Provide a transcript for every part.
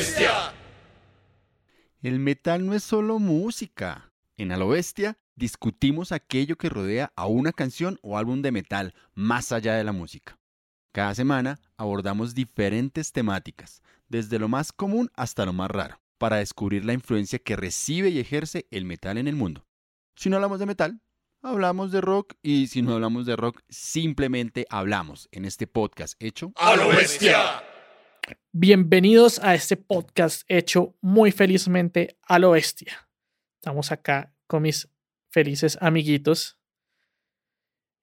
bestia! El metal no es solo música. En A lo bestia discutimos aquello que rodea a una canción o álbum de metal más allá de la música. Cada semana abordamos diferentes temáticas, desde lo más común hasta lo más raro, para descubrir la influencia que recibe y ejerce el metal en el mundo. Si no hablamos de metal, hablamos de rock y si no hablamos de rock, simplemente hablamos en este podcast hecho ¡A lo bestia! Bienvenidos a este podcast hecho muy felizmente a lo bestia. Estamos acá con mis felices amiguitos.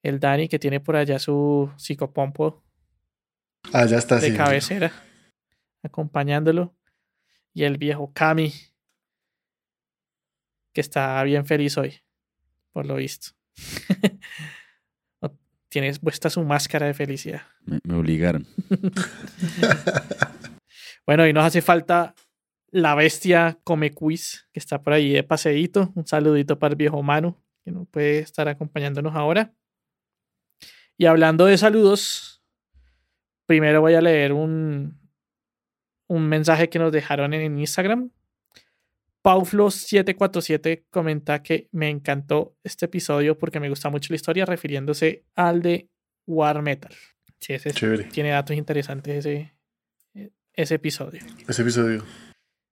El Dani que tiene por allá su psicopompo Ah, ya está. de cabecera acompañándolo. Y el viejo Cami que está bien feliz hoy, por lo visto. Tienes puesta su máscara de felicidad. me, me obligaron. Bueno, y nos hace falta la bestia Come Quiz, que está por ahí de paseíto. Un saludito para el viejo Manu, que no puede estar acompañándonos ahora. Y hablando de saludos, primero voy a leer un, un mensaje que nos dejaron en Instagram. Pauflo747 comenta que me encantó este episodio porque me gusta mucho la historia, refiriéndose al de War Metal. Sí, ese es- Chévere. tiene datos interesantes ese, ese episodio. Ese episodio.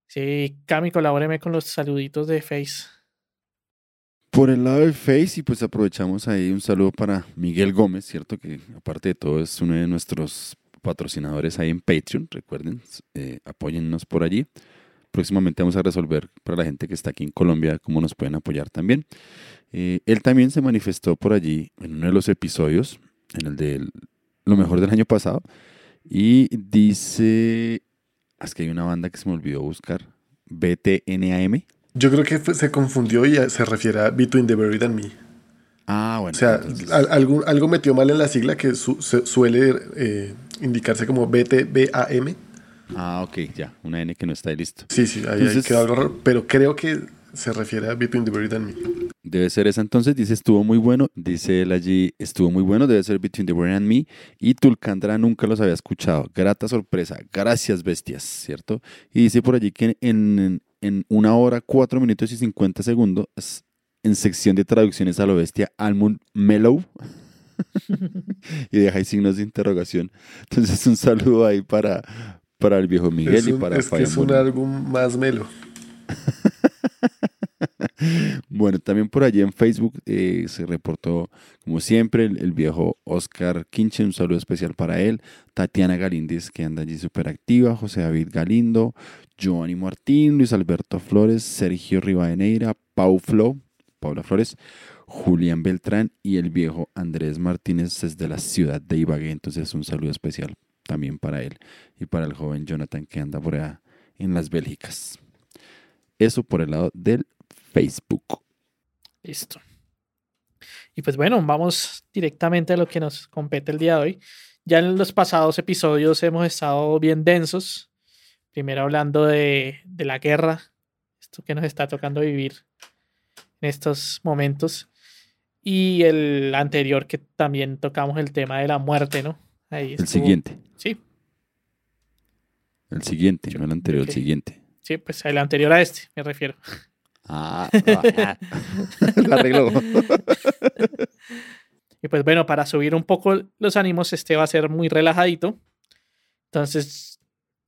Sí, Cami, colabóreme con los saluditos de Face. Por el lado del Face, y pues aprovechamos ahí un saludo para Miguel Gómez, ¿cierto? Que aparte de todo es uno de nuestros patrocinadores ahí en Patreon, recuerden, eh, apóyennos por allí. Próximamente vamos a resolver para la gente que está aquí en Colombia cómo nos pueden apoyar también. Eh, él también se manifestó por allí en uno de los episodios, en el de lo mejor del año pasado, y dice, es que hay una banda que se me olvidó buscar, BTNAM. Yo creo que se confundió y se refiere a Between the Buried and Me. Ah, bueno. O sea, entonces- al- algo, algo metió mal en la sigla que su- se- suele eh, indicarse como BTBAM. Ah, ok, ya. Una N que no está ahí listo. Sí, sí, ahí, ahí Entonces- quedó algo raro. Pero creo que se refiere a Between the Buried and Me. Debe ser esa entonces. Dice, estuvo muy bueno. Dice él allí, estuvo muy bueno. Debe ser Between the Brain and Me. Y Tulcandra nunca los había escuchado. Grata sorpresa. Gracias, bestias, ¿cierto? Y dice por allí que en, en una hora, cuatro minutos y 50 segundos, en sección de traducciones a lo bestia, Almond Mellow. y deja ahí signos de interrogación. Entonces, un saludo ahí para, para el viejo Miguel es y un, para es que es un álbum más melo. Bueno, también por allí en Facebook eh, se reportó, como siempre, el, el viejo Oscar Quinche, un saludo especial para él, Tatiana Galíndez, que anda allí súper activa, José David Galindo, Giovanni Martín, Luis Alberto Flores, Sergio Rivadeneira, Pau Flo, Paula Flores, Julián Beltrán y el viejo Andrés Martínez desde la ciudad de Ibagué. Entonces, un saludo especial también para él y para el joven Jonathan que anda por allá en las Bélgicas. Eso por el lado del Facebook. Listo. Y pues bueno, vamos directamente a lo que nos compete el día de hoy. Ya en los pasados episodios hemos estado bien densos. Primero hablando de, de la guerra, esto que nos está tocando vivir en estos momentos. Y el anterior que también tocamos el tema de la muerte, ¿no? Ahí El siguiente. Sí, El siguiente, Yo- no el anterior, el siguiente. sí, pues el anterior a este, me refiero. Ah, ah, la arregló. Y pues bueno, para subir un poco los ánimos, este va a ser muy relajadito. Entonces,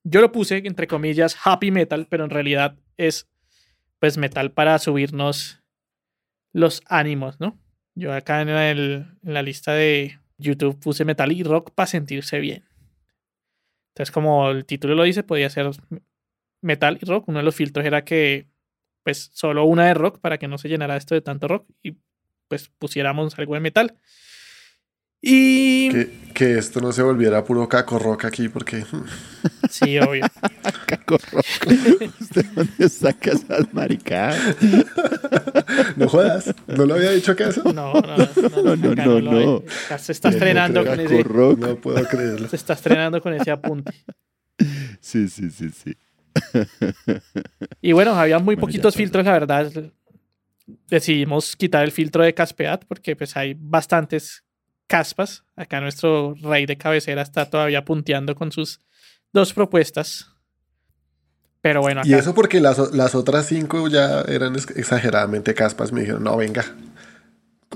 yo lo puse entre comillas happy metal, pero en realidad es pues metal para subirnos los ánimos, ¿no? Yo acá en, el- en la lista de YouTube puse metal y rock para sentirse bien. Entonces, como el título lo dice, podía ser metal y rock. Uno de los filtros era que pues solo una de rock para que no se llenara esto de tanto rock y pues pusiéramos algo de metal. Y Que, que esto no se volviera puro caco rock aquí porque sí, obvio. Caco roco. ¿Usted dónde saca esas maricadas? no jodas. ¿No lo había dicho acaso? No, no, no, No, se está estrenando con ese. No puedo creerlo. se está estrenando con ese apunte. Sí, sí, sí, sí. Y bueno, había muy Bueno, poquitos filtros, la verdad. Decidimos quitar el filtro de Caspeat porque pues hay bastantes caspas. Acá nuestro rey de cabecera está todavía punteando con sus dos propuestas. Pero bueno, Y acá- eso porque las, las otras cinco ya eran ex- exageradamente caspas. Me dijeron, no, venga,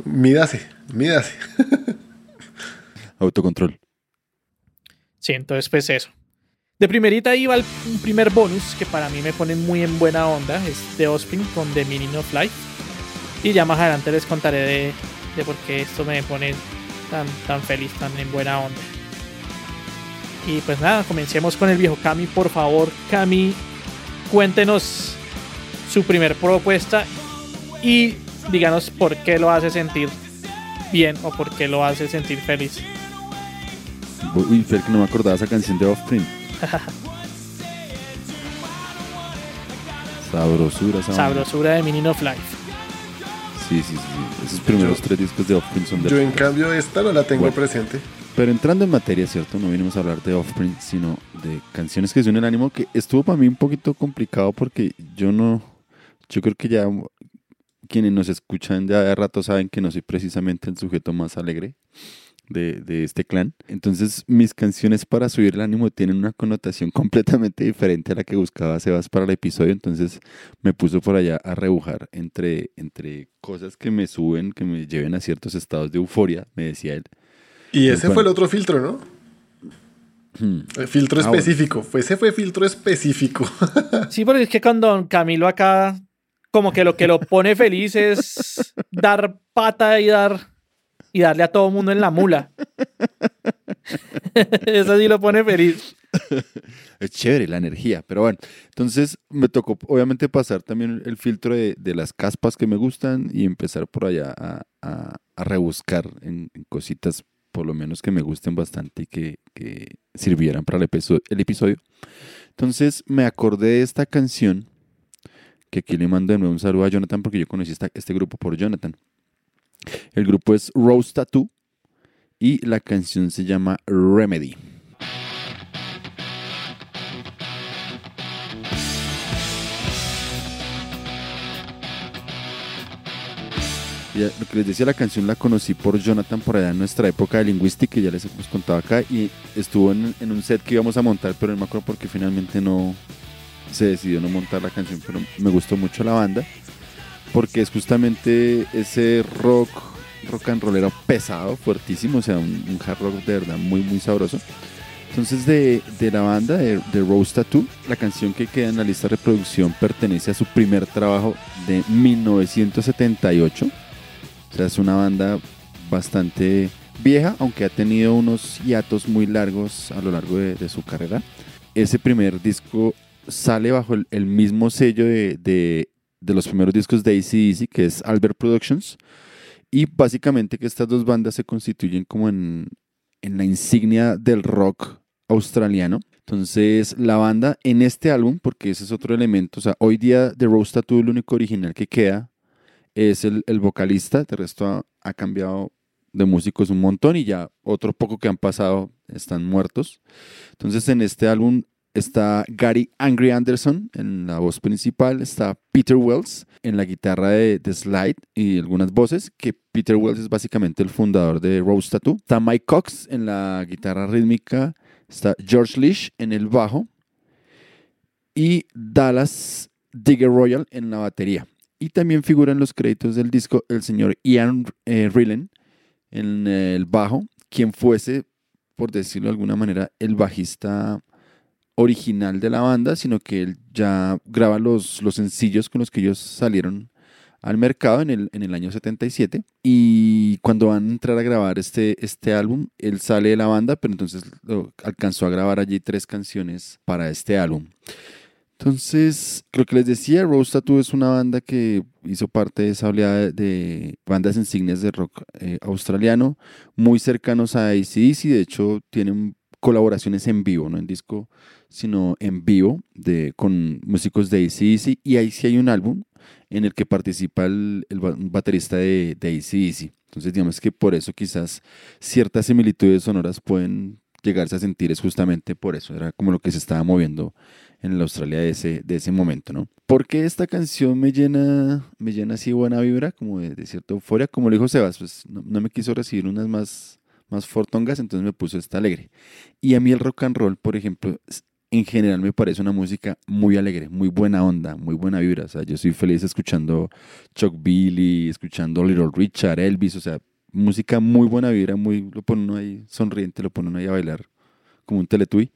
mídase, mídase. Autocontrol. Sí, entonces pues eso. De primerita iba el un primer bonus que para mí me pone muy en buena onda. Es The Offspring con The Meaning of Life. Y ya más adelante les contaré de, de por qué esto me pone tan, tan feliz, tan en buena onda. Y pues nada, comencemos con el viejo Cami. Por favor, Cami, cuéntenos su primer propuesta y díganos por qué lo hace sentir bien o por qué lo hace sentir feliz. Uy, Fer, que no me acordaba esa canción de Offspring. Sabrosura, banda. Sabrosura de Meaning of Life. Sí, sí, sí. Esos primeros Yo- tres discos de Offspring son de Yo en cambio esta no la tengo Bueno. presente. Pero entrando en materia, ¿cierto? No vinimos a hablar de Offspring, sino de canciones que son el ánimo, que estuvo para mí un poquito complicado porque yo no. Yo creo que ya quienes nos escuchan ya de rato saben que no soy precisamente el sujeto más alegre de, de este clan. Entonces, mis canciones para subir el ánimo tienen una connotación completamente diferente a la que buscaba Sebas para el episodio. Entonces, me puso por allá a rebujar entre, entre cosas que me suben, que me lleven a ciertos estados de euforia, me decía él. Y Pues ese bueno. fue el otro filtro, ¿no? Hmm. El filtro Ah, bueno. específico. Fue, ese fue filtro específico. Sí, porque es que con Don Camilo acá, como que lo que lo pone feliz es dar pata y dar y darle a todo mundo en la mula. Eso sí lo pone feliz. Es chévere la energía, pero bueno, entonces me tocó obviamente pasar también el filtro de, de las caspas que me gustan y empezar por allá a, a- rebuscar en, en cositas por lo menos que me gusten bastante y que, que sirvieran para el episodio, el episodio. Entonces me acordé de esta canción, que aquí le mando de nuevo un saludo a Jonathan porque yo conocí esta- este grupo por Jonathan. El grupo es Rose Tattoo y la canción se llama Remedy. Lo que les decía, la canción la conocí por Jonathan por allá en nuestra época de lingüística, que ya les hemos contado acá, y estuvo en, en un set que íbamos a montar, pero no me acuerdo porque finalmente no se decidió no montar la canción, pero me gustó mucho la banda, porque es justamente ese rock, rock and rollero pesado, fuertísimo, o sea, un, un hard rock de verdad muy, muy sabroso. Entonces, de, de la banda de, de Rose Tattoo, la canción que queda en la lista de reproducción pertenece a su primer trabajo de 1978. O sea, es una banda bastante vieja, aunque ha tenido unos hiatos muy largos a lo largo de, de su carrera. Ese primer disco sale bajo el, el mismo sello de, de- de los primeros discos de ACDC, que es Albert Productions. Y básicamente que estas dos bandas se constituyen como en, en la insignia del rock australiano. Entonces, la banda en este álbum, porque ese es otro elemento, o sea, hoy día The Rose Tattoo, el único original que queda es el, el vocalista, de resto ha, ha cambiado de músicos un montón y ya otro poco que han pasado están muertos. Entonces, en este álbum está Gary Angry Anderson en la voz principal, está Peter Wells en la guitarra de, de slide y algunas voces, que Peter Wells es básicamente el fundador de Rose Tattoo. Está Mike Cox en la guitarra rítmica, está George Leach en el bajo y Dallas Digger Royal en la batería. Y también figura en los créditos del disco el señor Ian eh, Rillen en el bajo, quien fuese, por decirlo de alguna manera, el bajista original de la banda, sino que él ya graba los, los sencillos con los que ellos salieron al mercado en el, en el año 77 y cuando van a entrar a grabar este, este álbum, él sale de la banda, pero entonces lo- alcanzó a grabar allí tres canciones para este álbum. Entonces, lo que les decía, Rose Tattoo es una banda que hizo parte de esa oleada de, bandas insignias de rock eh, australiano, muy cercanos a ACDC, de hecho tienen colaboraciones en vivo, no en disco, sino en vivo de, con músicos de ACDC, y ahí sí hay un álbum en el que participa el, el baterista de, de AC/DC. Entonces, digamos que por eso quizás ciertas similitudes sonoras pueden llegarse a sentir, es justamente por eso, era como lo que se estaba moviendo en la Australia de ese, de ese momento, ¿no? Porque esta canción me llena, me llena así buena vibra, como de, cierta euforia, como le dijo Sebas, pues no me quiso recibir unas más, más fortongas, entonces me puso esta alegre. Y a mí el rock and roll, por ejemplo, en general me parece una música muy alegre, muy buena onda, muy buena vibra. O sea, yo soy feliz escuchando Chuck Billy, escuchando Little Richard, Elvis, o sea, música muy buena vibra, muy, lo pone uno ahí sonriente, lo pone uno ahí a bailar como un teletubby.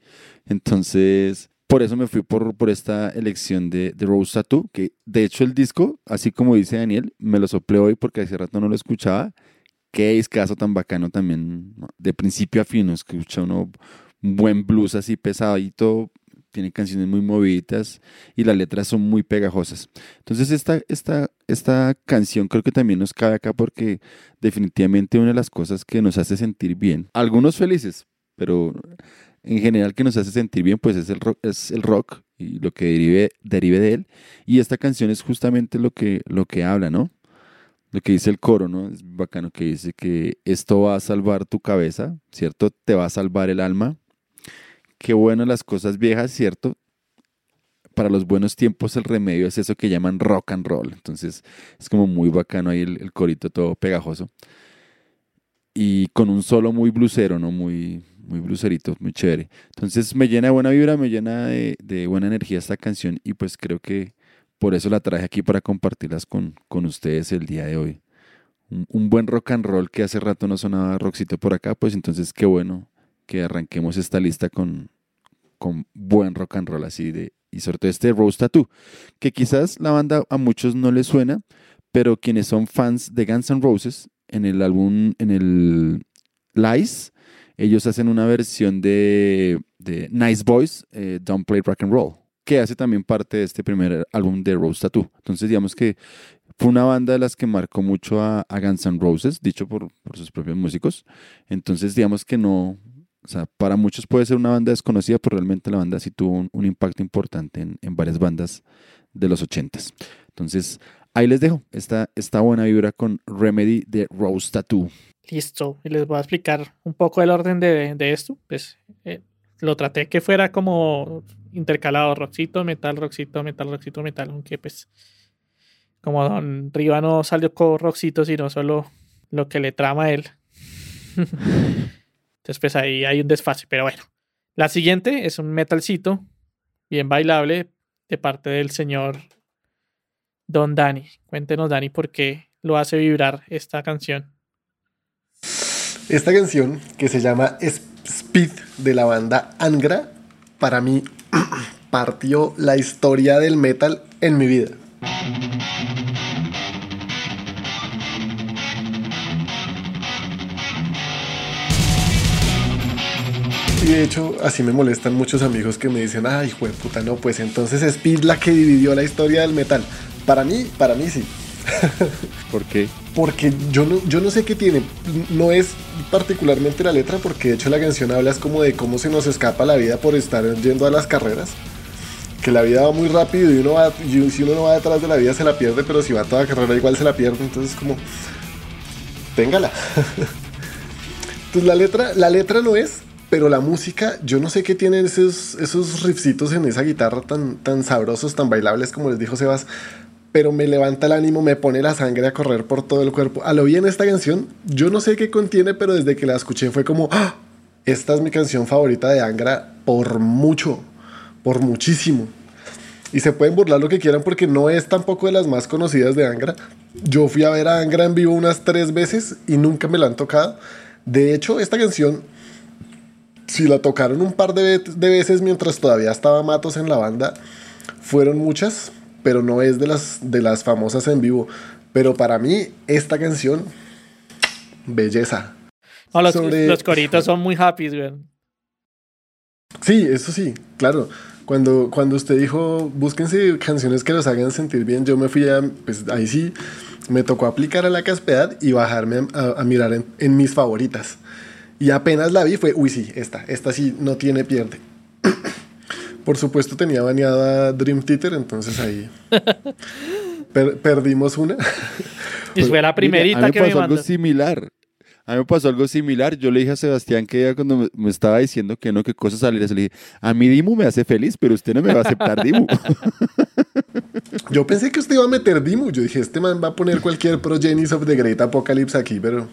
Entonces, por eso me fui por, por esta elección de, de Rose Tattoo, que de hecho el disco, así como dice Daniel, me lo soplé hoy porque hace rato no lo escuchaba. Qué discazo tan bacano también, de principio a fin, escucha uno un buen blues así pesadito, tiene canciones muy movidas y las letras son muy pegajosas. Entonces esta, esta, esta canción creo que también nos cabe acá porque definitivamente una de las cosas que nos hace sentir bien, algunos felices, pero en general que nos hace sentir bien pues es el rock, es el rock y lo que derive, derive de él. Y esta canción es justamente lo que, lo que habla, ¿no? Lo que dice el coro, ¿no? Es bacano que dice que esto va a salvar tu cabeza, ¿cierto? Te va a salvar el alma qué bueno las cosas viejas, ¿cierto? Para los buenos tiempos el remedio es eso que llaman rock and roll. Entonces es como muy bacano ahí el, corito todo pegajoso. Y con un solo muy blusero, ¿no? Muy, muy bluserito, muy chévere. Entonces me llena de buena vibra, me llena de, buena energía esta canción y pues creo que por eso la traje aquí para compartirlas con, con ustedes el día de hoy. Un, buen rock and roll que hace rato no sonaba rockcito por acá, pues entonces qué bueno que arranquemos esta lista con, con buen rock and roll así de y sobre todo este Rose Tattoo, que quizás la banda a muchos no les suena, pero quienes son fans de Guns N' Roses en el álbum en el Lies, ellos hacen una versión de, de Nice Boys, eh, Don't Play Rock and Roll, que hace también parte de este primer álbum de Rose Tattoo. Entonces, digamos que fue una banda de las que marcó mucho a, Guns N' Roses, dicho por, por sus propios músicos. Entonces, digamos que no, o sea, para muchos puede ser una banda desconocida, pero realmente la banda sí tuvo un, impacto importante en, varias bandas de los ochentas. Entonces, ahí les dejo esta, esta buena vibra con Remedy de Rose Tattoo. Listo, y les voy a explicar un poco el orden de, esto. Pues eh, lo traté que fuera como intercalado, roxito, metal, roxito, metal, roxito, metal, aunque pues como Don Riva no salió con roxito, sino solo lo que le trama a él. Entonces, pues ahí hay un desfase, pero bueno. La siguiente es un metalcito, bien bailable, de parte del señor Don Dani. Cuéntenos, Dani, por qué lo hace vibrar esta canción. Esta canción, que se llama Speed de la banda Angra, para mí partió la historia del metal en mi vida. Y de hecho, así me molestan muchos amigos que me dicen, ay, puta, no, pues entonces es Speed la que dividió la historia del metal. Para mí, para mí sí. ¿Por qué? Porque yo no, yo no sé qué tiene. No es particularmente la letra, porque de hecho la canción habla es como de cómo se nos escapa la vida por estar yendo a las carreras. Que la vida va muy rápido y uno va, y si uno no va detrás de la vida se la pierde, pero si va a toda carrera igual se la pierde. Entonces como, téngala. Entonces la letra, la letra no es pero la música, yo no sé qué tienen esos, esos riffcitos en esa guitarra tan, tan sabrosos, tan bailables, como les dijo Sebas. Pero me levanta el ánimo, me pone la sangre a correr por todo el cuerpo. A lo bien esta canción, yo no sé qué contiene, pero desde que la escuché fue como, ¡Ah! esta es mi canción favorita de Angra por mucho, por muchísimo. Y se pueden burlar lo que quieran porque no es tampoco de las más conocidas de Angra. Yo fui a ver a Angra en vivo unas tres veces y nunca me la han tocado. De hecho, esta canción si la tocaron un par de, veces mientras todavía estaba Matos en la banda, fueron muchas, pero no es de las, de las famosas en vivo. Pero para mí, esta canción, belleza. los, coritos son muy happy, güey. Sí, eso sí, claro. Cuando, cuando usted dijo, búsquense canciones que los hagan sentir bien, yo me fui a, pues ahí sí, me tocó aplicar a la caspedad y bajarme a, mirar en, en mis favoritas. Y apenas la vi fue, uy, sí, esta, esta sí no tiene pierde. Por supuesto tenía baneada Dream Theater, entonces ahí perdimos una. y fue la primerita a mí me pasó algo similar. A mí me pasó algo similar. Yo le dije a Sebastián que cuando me, estaba diciendo que no, que cosas salir, le dije, a mí Dimu me hace feliz, pero usted no me va a aceptar Dimu. Yo pensé que usted iba a meter Dimu. Yo dije, este man va a poner cualquier Progenis of the Great Apocalypse aquí, pero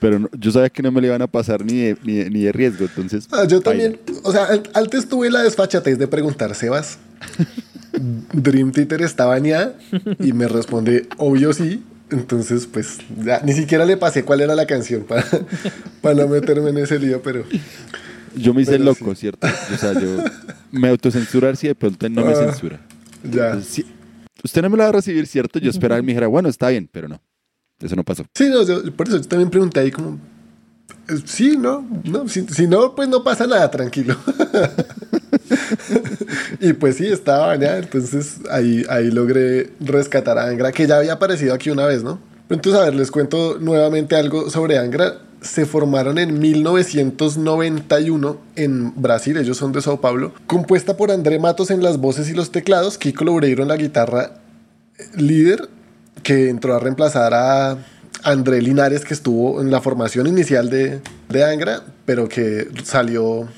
Pero no- yo sabía que no me le iban a pasar ni de, ni de- ni de riesgo, entonces. Ah, yo baila. también, o sea, an- antes tuve la desfachatez de preguntar, Sebas, ¿Dream Theater está bañada? Y me responde, obvio sí. Entonces, pues, ya, ni siquiera le pasé cuál era la canción para, para no meterme en ese lío, pero... Yo me hice Pero loco, ¿cierto? O sea, yo me autocensurar si de pronto no me Ah. censura. Ya. Entonces, usted no me la va a recibir, ¿cierto? Yo esperaba que me dijera, bueno, está bien, pero no. Eso no pasó. Sí, no, por eso yo también pregunté ahí como... eh, Sí, no, no, si, no, pues no pasa nada, tranquilo. y pues sí, estaba bañada, entonces ahí, ahí logré rescatar a Angra, que ya había aparecido aquí una vez, ¿no? Entonces, a ver, les cuento nuevamente algo sobre Angra. Se formaron en 1991 en Brasil, ellos son de Sao Paulo, compuesta por André Matos en las voces y los teclados, Kiko Loureiro en la guitarra líder que entró a reemplazar a André Linares, que estuvo en la formación inicial de, de Angra, pero que salió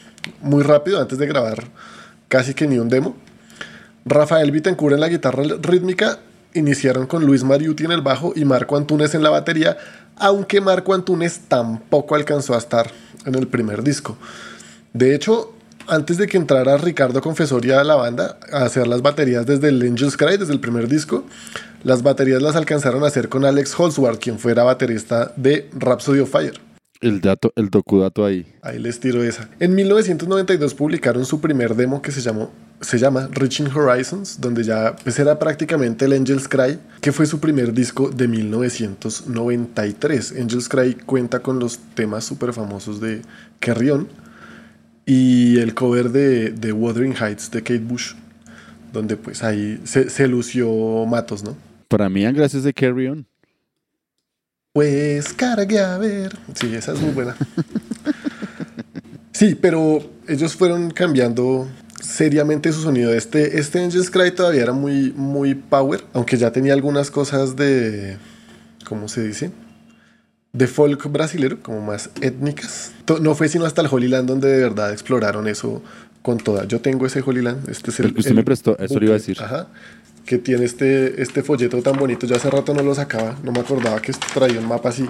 muy rápido antes de grabar casi que ni un demo. Rafael Vitencura en la guitarra rítmica, iniciaron con Luis Mariuti en el bajo y Marco Antunes en la batería, aunque Marco Antunes tampoco alcanzó a estar en el primer disco. De hecho, antes de que entrara Ricardo Confesoria a la banda a hacer las baterías desde el Angel's Cry, desde el primer disco, las baterías las alcanzaron a hacer con Alex Holsworth, quien fuera baterista de Rhapsody of Fire. El dato, el docudato ahí. Ahí les tiro esa. En 1992 publicaron su primer demo que se llamó se llama Reaching Horizons, donde ya pues era prácticamente el Angel's Cry, que fue su primer disco de 1993. Angel's Cry cuenta con los temas súper famosos de Kerrion y el cover de, de Wuthering Heights de Kate Bush, donde pues ahí se, se lució Matos, ¿no? Para mí, gracias de Carry On. Pues cargue a ver. Sí, esa es muy buena. Sí, pero ellos fueron cambiando seriamente su sonido. Este, este Angel's Cry todavía era muy, muy power, aunque ya tenía algunas cosas de. ¿Cómo se dice? De folk brasilero, como más étnicas. No fue sino hasta el Holy Land donde de verdad exploraron eso con toda. Yo tengo ese Holy Land. Este es el, El que usted me prestó, eso le iba a decir. Ajá. Que tiene este, este folleto tan bonito. Yo hace rato no lo sacaba. No me acordaba que traía un mapa así.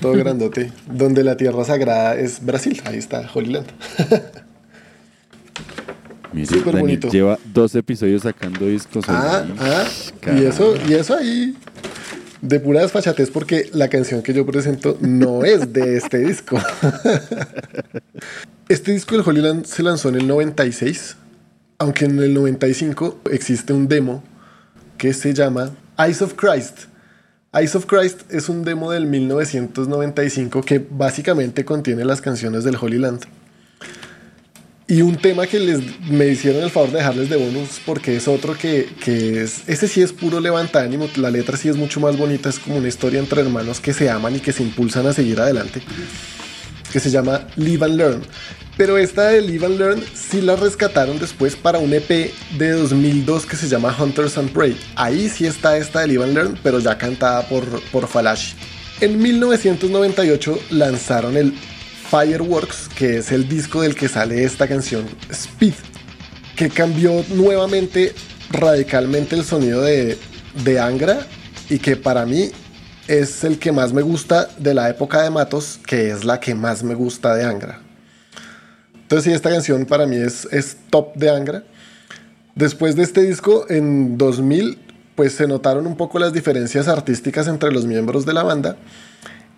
Todo grandote. donde la tierra sagrada es Brasil. Ahí está, Holy Land. Mire, bonito. lleva dos episodios sacando discos. Ah, ahí. ah. Y Caramba. eso, y eso ahí. De pura desfachatez porque la canción que yo presento no es de este disco. este disco del Holy Land se lanzó en el 96, aunque en el 95 existe un demo que se llama Eyes of Christ. Eyes of Christ es un demo del 1995 que básicamente contiene las canciones del Holy Land. Y un tema que les, me hicieron el favor de dejarles de bonus porque es otro que, que es, ese sí es puro levanta ánimo, la letra sí es mucho más bonita, es como una historia entre hermanos que se aman y que se impulsan a seguir adelante, que se llama Live and Learn. Pero esta de Live and Learn sí la rescataron después para un EP de 2002 que se llama Hunters and Prey. Ahí sí está esta de Live and Learn, pero ya cantada por, por Falashi. En 1998 lanzaron el Fireworks, que es el disco del que sale esta canción, Speed, que cambió nuevamente radicalmente el sonido de, de Angra y que para mí es el que más me gusta de la época de Matos, que es la que más me gusta de Angra. Entonces sí, esta canción para mí es, es top de Angra. Después de este disco, en 2000, pues se notaron un poco las diferencias artísticas entre los miembros de la banda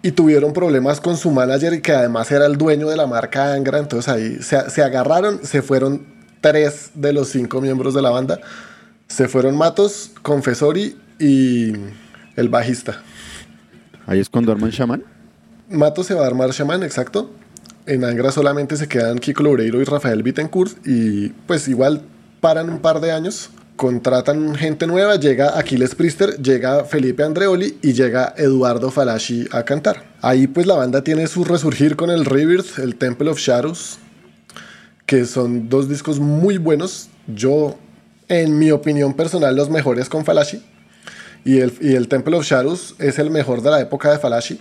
y tuvieron problemas con su manager que además era el dueño de la marca Angra. Entonces ahí se, se agarraron, se fueron tres de los cinco miembros de la banda. Se fueron Matos, Confesori y el bajista. Ahí es cuando arman Shaman. Matos se va a armar Shaman, exacto. En Angra solamente se quedan Kiko Loureiro y Rafael Bittencourt y pues igual paran un par de años, contratan gente nueva, llega Aquiles Priester, llega Felipe Andreoli y llega Eduardo Falashi a cantar. Ahí pues la banda tiene su resurgir con el Rebirth, el Temple of Shadows, que son dos discos muy buenos. Yo, en mi opinión personal, los mejores con Falashi. Y el, y el Temple of Shadows es el mejor de la época de Falashi.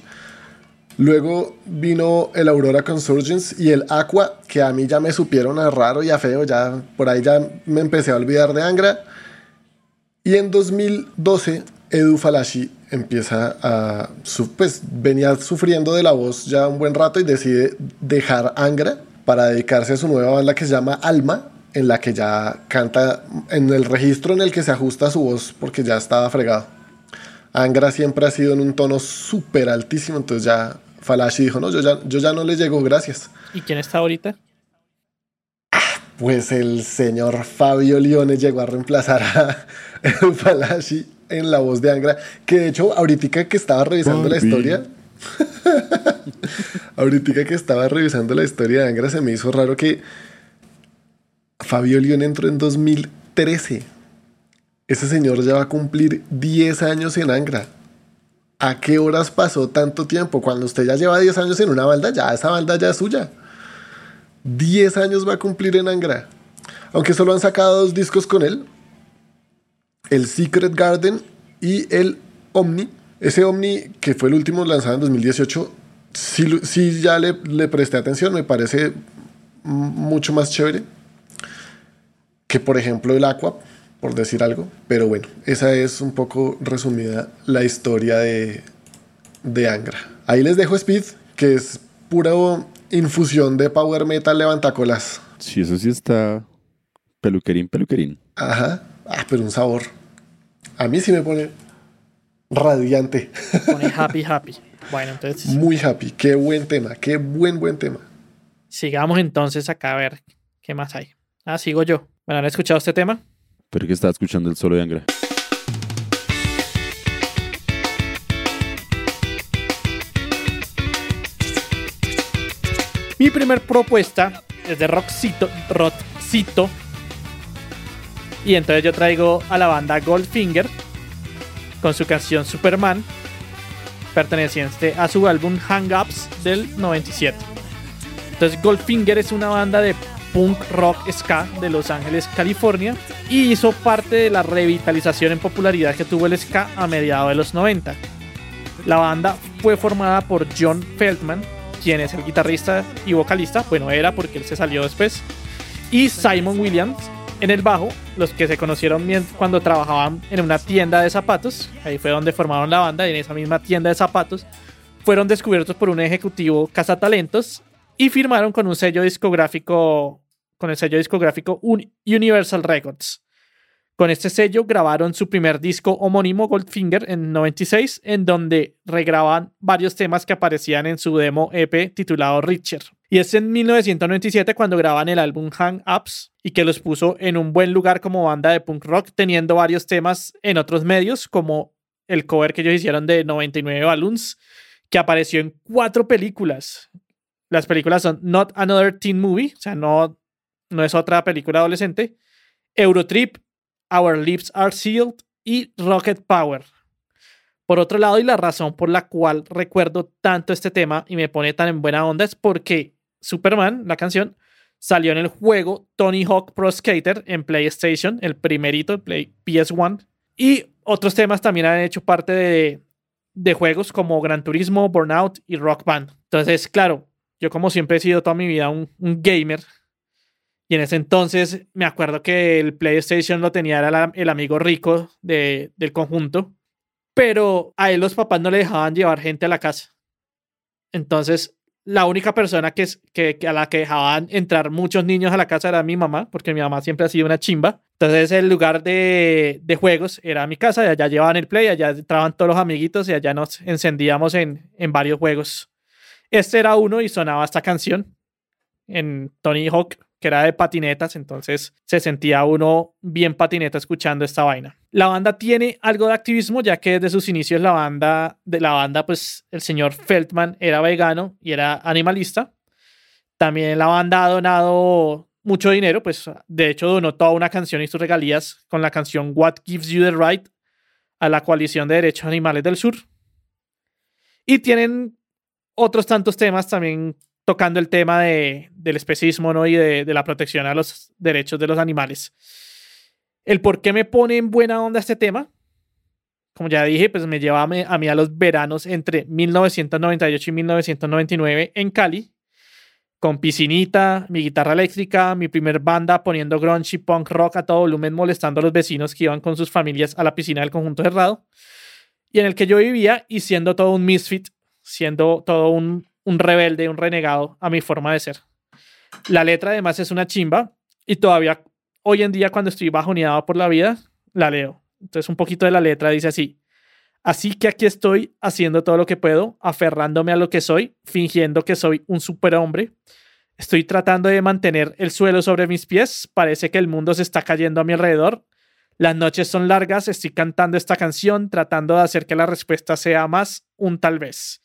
Luego vino el Aurora Consurgence y el Aqua, que a mí ya me supieron a raro y a feo, ya por ahí ya me empecé a olvidar de Angra. Y en 2012 Edu Falashi empieza a, pues venía sufriendo de la voz ya un buen rato y decide dejar Angra para dedicarse a su nueva banda que se llama Alma, en la que ya canta en el registro en el que se ajusta su voz porque ya estaba fregado. Angra siempre ha sido en un tono súper altísimo, entonces ya Falashi dijo, no, yo ya, yo ya no le llego, gracias. ¿Y quién está ahorita? Pues el señor Fabio Leone llegó a reemplazar a Falashi en la voz de Angra, que de hecho ahorita que estaba revisando la historia, ahorita que estaba revisando la historia de Angra se me hizo raro que Fabio León entró en 2013. Ese señor ya va a cumplir 10 años en Angra. ¿A qué horas pasó tanto tiempo? Cuando usted ya lleva 10 años en una balda, ya esa balda ya es suya. 10 años va a cumplir en Angra. Aunque solo han sacado dos discos con él. El Secret Garden y el Omni. Ese Omni, que fue el último lanzado en 2018, sí, ya le, le presté atención. Me parece mucho más chévere que por ejemplo el Aqua, por decir algo. Pero bueno, esa es un poco resumida la historia de, de Angra. Ahí les dejo Speed, que es pura infusión de power metal levantacolas. Sí, eso sí está peluquerín, peluquerín. Ajá. Ah, pero un sabor. A mí sí me pone radiante. Pone happy, happy. Bueno, entonces. Muy happy. Qué buen tema. Qué buen, buen tema. Sigamos entonces acá a ver qué más hay. Ah, sigo yo. Bueno, ¿han escuchado este tema? Pero que estaba escuchando el solo de Angra. Mi primer propuesta es de Rockcito, Rockcito. Y entonces yo traigo a la banda Goldfinger con su canción Superman, perteneciente a su álbum Hang Ups del 97. Entonces Goldfinger es una banda de punk rock ska de Los Ángeles, California, y hizo parte de la revitalización en popularidad que tuvo el ska a mediados de los 90. La banda fue formada por John Feldman, quien es el guitarrista y vocalista, bueno, era porque él se salió después, y Simon Williams en el bajo, los que se conocieron cuando trabajaban en una tienda de zapatos, ahí fue donde formaron la banda, y en esa misma tienda de zapatos, fueron descubiertos por un ejecutivo cazatalentos y firmaron con un sello discográfico, con el sello discográfico Universal Records. Con este sello grabaron su primer disco homónimo Goldfinger en 96, en donde regraban varios temas que aparecían en su demo EP titulado Richer. Y es en 1997 cuando graban el álbum Hang Ups y que los puso en un buen lugar como banda de punk rock, teniendo varios temas en otros medios, como el cover que ellos hicieron de 99 Balloons, que apareció en cuatro películas, las películas son Not Another Teen Movie, o sea, no, no es otra película adolescente. Eurotrip, Our Lips Are Sealed y Rocket Power. Por otro lado, y la razón por la cual recuerdo tanto este tema y me pone tan en buena onda es porque Superman, la canción, salió en el juego Tony Hawk Pro Skater en PlayStation, el primerito, Play PS1. Y otros temas también han hecho parte de juegos como Gran Turismo, Burnout y Rock Band. Entonces, claro, yo como siempre he sido toda mi vida un, gamer. Y en ese entonces me acuerdo que el PlayStation lo tenía era el amigo rico de, del conjunto. Pero a él los papás no le dejaban llevar gente a la casa. Entonces, la única persona que, que, a la que dejaban entrar muchos niños a la casa era mi mamá, porque mi mamá siempre ha sido una chimba. Entonces, el lugar de, de juegos era mi casa, y allá llevaban el play, allá entraban todos los amiguitos y allá nos encendíamos en, en varios juegos. Este era uno y sonaba esta canción en Tony Hawk, que era de patinetas, entonces se sentía uno bien patineta escuchando esta vaina. La banda tiene algo de activismo, ya que desde sus inicios la banda, de la banda, pues el señor Feldman era vegano y era animalista. También la banda ha donado mucho dinero, pues de hecho donó toda una canción y sus regalías con la canción What Gives You the Right a la coalición de derechos animales del sur. Y tienen otros tantos temas también tocando el tema de, del especismo ¿no? y de, de, la protección a los derechos de los animales. El por qué me pone en buena onda este tema, como ya dije, pues me lleva a mí, a, mí a los veranos entre 1998 y 1999 en Cali, con piscinita, mi guitarra eléctrica, mi primer banda poniendo grunge y punk rock a todo volumen molestando a los vecinos que iban con sus familias a la piscina del conjunto cerrado. y en el que yo vivía y siendo todo un misfit, siendo todo un, un rebelde, un renegado a mi forma de ser. La letra además es una chimba y todavía hoy en día cuando estoy bajoneado por la vida, la leo. Entonces un poquito de la letra dice así. Así que aquí estoy haciendo todo lo que puedo, aferrándome a lo que soy, fingiendo que soy un superhombre. Estoy tratando de mantener el suelo sobre mis pies. Parece que el mundo se está cayendo a mi alrededor. Las noches son largas, estoy cantando esta canción, tratando de hacer que la respuesta sea más un tal vez.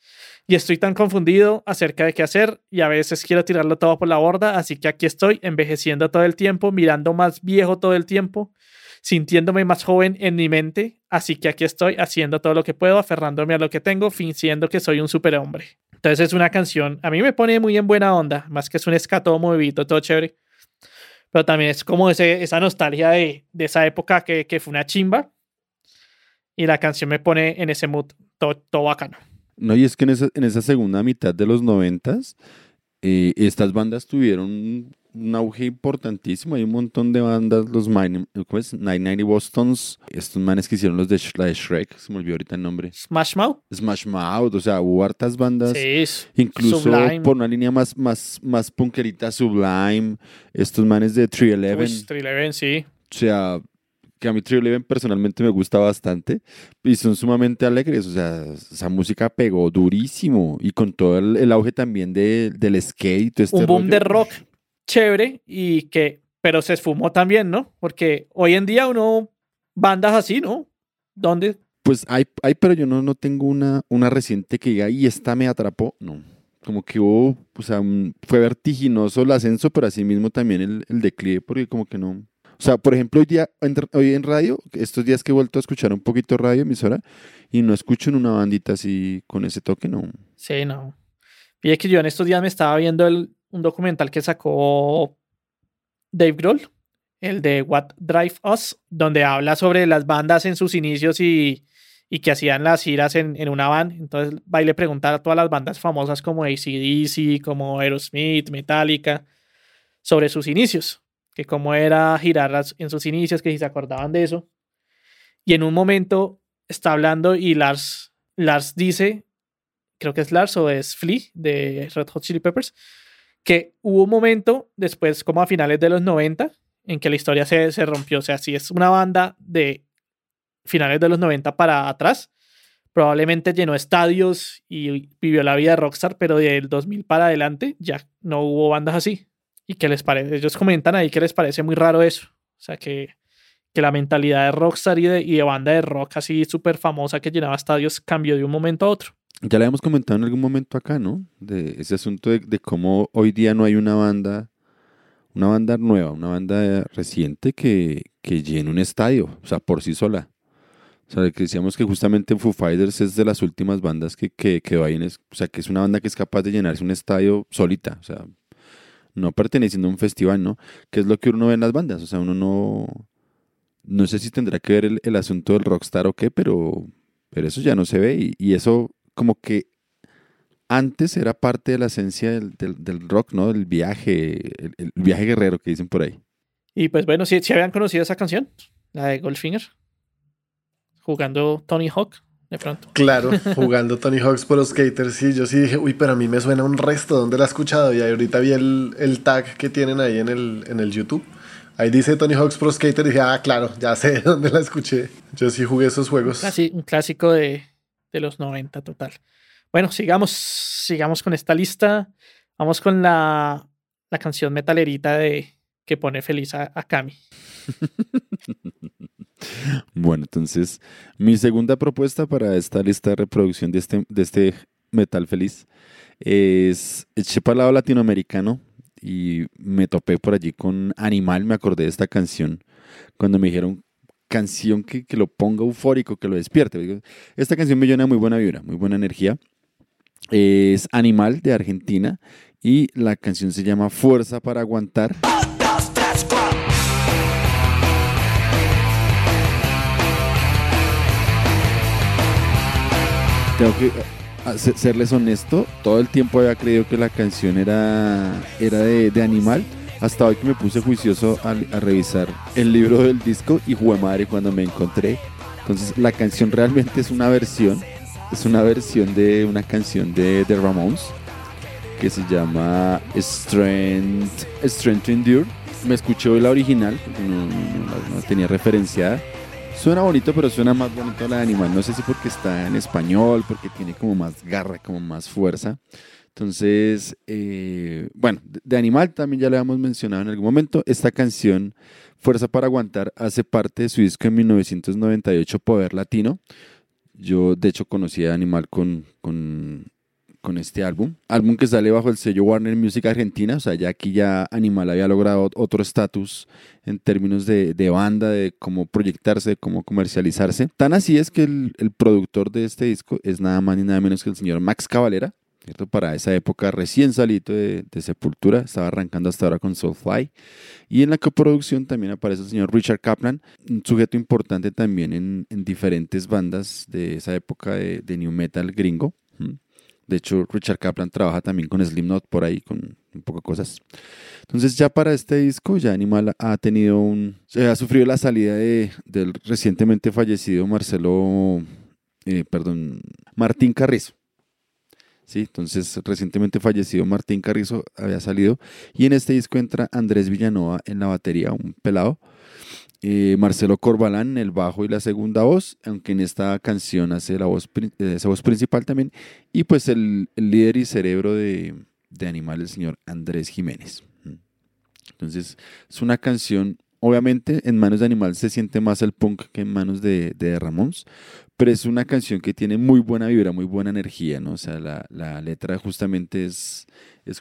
Y estoy tan confundido acerca de qué hacer y a veces quiero tirarlo todo por la borda, así que aquí estoy envejeciendo todo el tiempo, mirando más viejo todo el tiempo, sintiéndome más joven en mi mente, así que aquí estoy haciendo todo lo que puedo, aferrándome a lo que tengo, fingiendo que soy un superhombre. Entonces es una canción, a mí me pone muy en buena onda, más que es un escato movidito, todo chévere. Pero también es como ese, esa nostalgia de, de esa época que, que, fue una chimba. Y la canción me pone en ese mood todo, todo bacano. No, y es que en esa, en esa segunda mitad de los noventas, eh, estas bandas tuvieron un auge importantísimo. Hay un montón de bandas, los Nine. 990 Bostons, estos manes que hicieron los de, la de Shrek, se me olvidó ahorita el nombre. Smash Mouth. Smash Mouth, o sea, hubo hartas bandas. Sí, incluso Sublime. por una línea más, más, más punkerita, Sublime, estos manes de 311. Uy, 311, sí. O sea, que a mí 311 personalmente me gusta bastante y son sumamente alegres, o sea, esa música pegó durísimo y con todo el, el auge también de, del skate. Este Un boom rollo. de rock chévere y que, pero se esfumó también, ¿no? Porque hoy en día uno, bandas así, ¿no? ¿Dónde? Pues hay, hay pero yo no, no tengo una, una reciente que diga, y esta me atrapó, no. Como que hubo, o sea, fue vertiginoso el ascenso, pero así mismo también el, el declive, porque como que no. O sea, por ejemplo, hoy día, hoy en radio, estos días que he vuelto a escuchar un poquito radio emisora, y no escucho en una bandita así con ese toque, no. Sí, no. Fíjate que yo en estos días me estaba viendo un documental que sacó Dave Grohl, el de What Drive Us, donde habla sobre las bandas en sus inicios y, y que hacían las giras en, una van. Entonces va y le preguntar a todas las bandas famosas como ACDC, como Aerosmith, Metallica, sobre sus inicios, que cómo era girar las- en sus inicios, que si se acordaban de eso. Y en un momento está hablando y Lars, Lars dice, creo que es Lars o es Flea de Red Hot Chili Peppers, que hubo un momento después, como a finales de los 90, en que la historia se, se rompió. O sea, si es una banda de finales de los 90 para atrás, probablemente llenó estadios y vivió la vida de Rockstar, pero del 2000 para adelante ya no hubo bandas así. ¿Y qué les parece? Ellos comentan ahí que les parece muy raro eso. O sea, que, que la mentalidad de Rockstar y de, y de banda de rock así súper famosa que llenaba estadios cambió de un momento a otro. Ya le hemos comentado en algún momento acá, ¿no? De ese asunto de, de cómo hoy día no hay una banda, una banda nueva, una banda reciente que, que llene un estadio, o sea, por sí sola. O sea, que decíamos que justamente Foo Fighters es de las últimas bandas que, que ahí, en es- o sea, que es una banda que es capaz de llenarse un estadio solita, o sea, no perteneciendo a un festival, ¿no? Que es lo que uno ve en las bandas, o sea, uno no, no sé si tendrá que ver el, asunto del rockstar o qué, pero, pero eso ya no se ve y, eso como que antes era parte de la esencia del, del- rock, ¿no? Del viaje, el, viaje guerrero que dicen por ahí. Y pues bueno, si, si habían conocido esa canción, la de Goldfinger, jugando Tony Hawk, de pronto. Claro, jugando Tony Hawk's Pro Skater, sí, yo sí dije, uy, pero a mí me suena un resto, ¿dónde la he escuchado? Y ahí ahorita vi el, el tag que tienen ahí en el, en el YouTube. Ahí dice Tony Hawk's Pro Skater y dije, ah, claro, ya sé dónde la escuché. Yo sí jugué esos juegos. Casi un clásico de, de los 90 total. Bueno, sigamos, sigamos con esta lista. Vamos con la, la canción metalerita de que pone feliz a, a Cami. Bueno, entonces, mi segunda propuesta para esta lista de reproducción de este, de este metal feliz es eché para el lado latinoamericano y me topé por allí con Animal, me acordé de esta canción cuando me dijeron canción que, que lo ponga eufórico, que lo despierte. Esta canción me llena muy buena vibra, muy buena energía. Es Animal de Argentina y la canción se llama Fuerza para Aguantar. Tengo que a- se- serles honesto, todo el tiempo había creído que la canción era, era de, de Animal. Hasta hoy que me puse juicioso a, revisar el libro del disco y jugué madre cuando me encontré Entonces la canción realmente es una versión, es una versión de una canción de The Ramones que se llama Strength, Strength to Endure. Me escuché la original, no tenía referenciada. Suena bonito, pero suena más bonito la de Animal. No sé si porque está en español, porque tiene como más garra, como más fuerza. Entonces, eh, bueno, de Animal también ya lo habíamos mencionado en algún momento. Esta canción, Fuerza para Aguantar, hace parte de su disco en 1998, Poder Latino. Yo, de hecho, conocí a Animal con, con, con este álbum. Álbum que sale bajo el sello Warner Music Argentina. O sea, ya aquí ya Animal había logrado otro estatus en términos de, de, banda, de cómo proyectarse, de cómo comercializarse. Tan así es que el, el productor de este disco es nada más ni nada menos que el señor Max Cavalera ¿cierto? Para esa época recién salido de, Sepultura, estaba arrancando hasta ahora con Soulfly. Y en la coproducción también aparece el señor Richard Kaplan, un sujeto importante también en, en diferentes bandas de esa época de, de, New Metal gringo. De hecho, Richard Kaplan trabaja también con Slipknot por ahí, con un poco de cosas. Entonces ya para este disco, ya Animal ha tenido un... Se ha sufrido la salida de, del recientemente fallecido Marcelo... Eh, perdón, Martín Carrizo. ¿sí? Entonces, recientemente fallecido Martín Carrizo había salido y en este disco entra Andrés Villanova en la batería, un pelado. Eh, Marcelo Corbalán el bajo y la segunda voz, aunque en esta canción hace la voz, esa voz principal también. Y pues el, el líder y cerebro de, Animal, el señor Andrés Jiménez. Entonces, es una canción Obviamente en manos de Animal se siente más el punk que en manos de, de Ramones, pero es una canción que tiene muy buena vibra, muy buena energía, ¿no? O sea, la, la letra justamente es,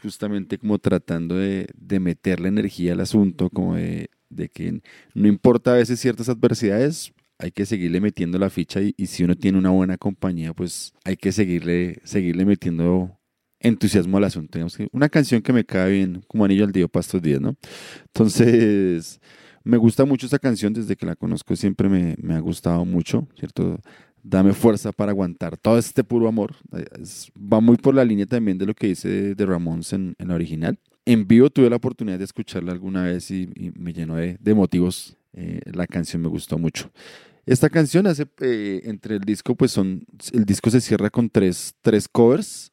justamente como tratando de, de meterle energía al asunto, como de, de, que no importa a veces ciertas adversidades, hay que seguirle metiendo la ficha y, si uno tiene una buena compañía, pues hay que seguirle, seguirle metiendo entusiasmo al asunto. Una canción que me cae bien como anillo al dedo para estos días, ¿no? Entonces... Me gusta mucho esa canción, desde que la conozco siempre me, ha gustado mucho, ¿cierto? Dame fuerza para aguantar todo este puro amor. Es, va muy por la línea también de lo que dice de Ramones en, en, la original. En vivo tuve la oportunidad de escucharla alguna vez y, me llenó de, motivos. Eh, la canción me gustó mucho. Esta canción hace, eh, entre el disco, pues son, el disco se cierra con tres, tres covers.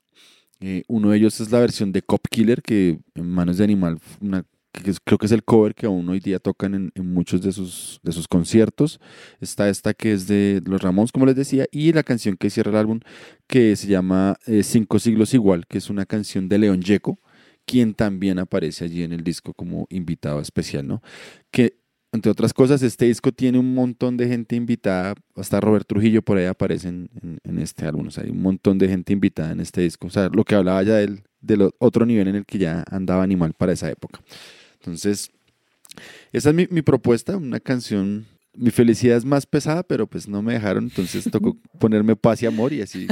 Eh, uno de ellos es la versión de Cop Killer, que en manos de Animal, creo que es el cover que aún hoy día tocan en, muchos de sus, de sus conciertos. Está esta que es de Los Ramones, como les decía, y la canción que cierra el álbum, que se llama Cinco Siglos Igual, que es una canción de León Yeco, quien también aparece allí en el disco como invitado especial, ¿no? Que, entre otras cosas, este disco tiene un montón de gente invitada, hasta Robert Trujillo por ahí aparece en, este álbum, o sea, hay un montón de gente invitada en este disco, o sea, lo que hablaba ya del, del otro nivel en el que ya andaba Animal para esa época. Entonces, esa es mi, propuesta, una canción. Mi felicidad es más pesada, pero pues no me dejaron, entonces tocó ponerme paz y amor y así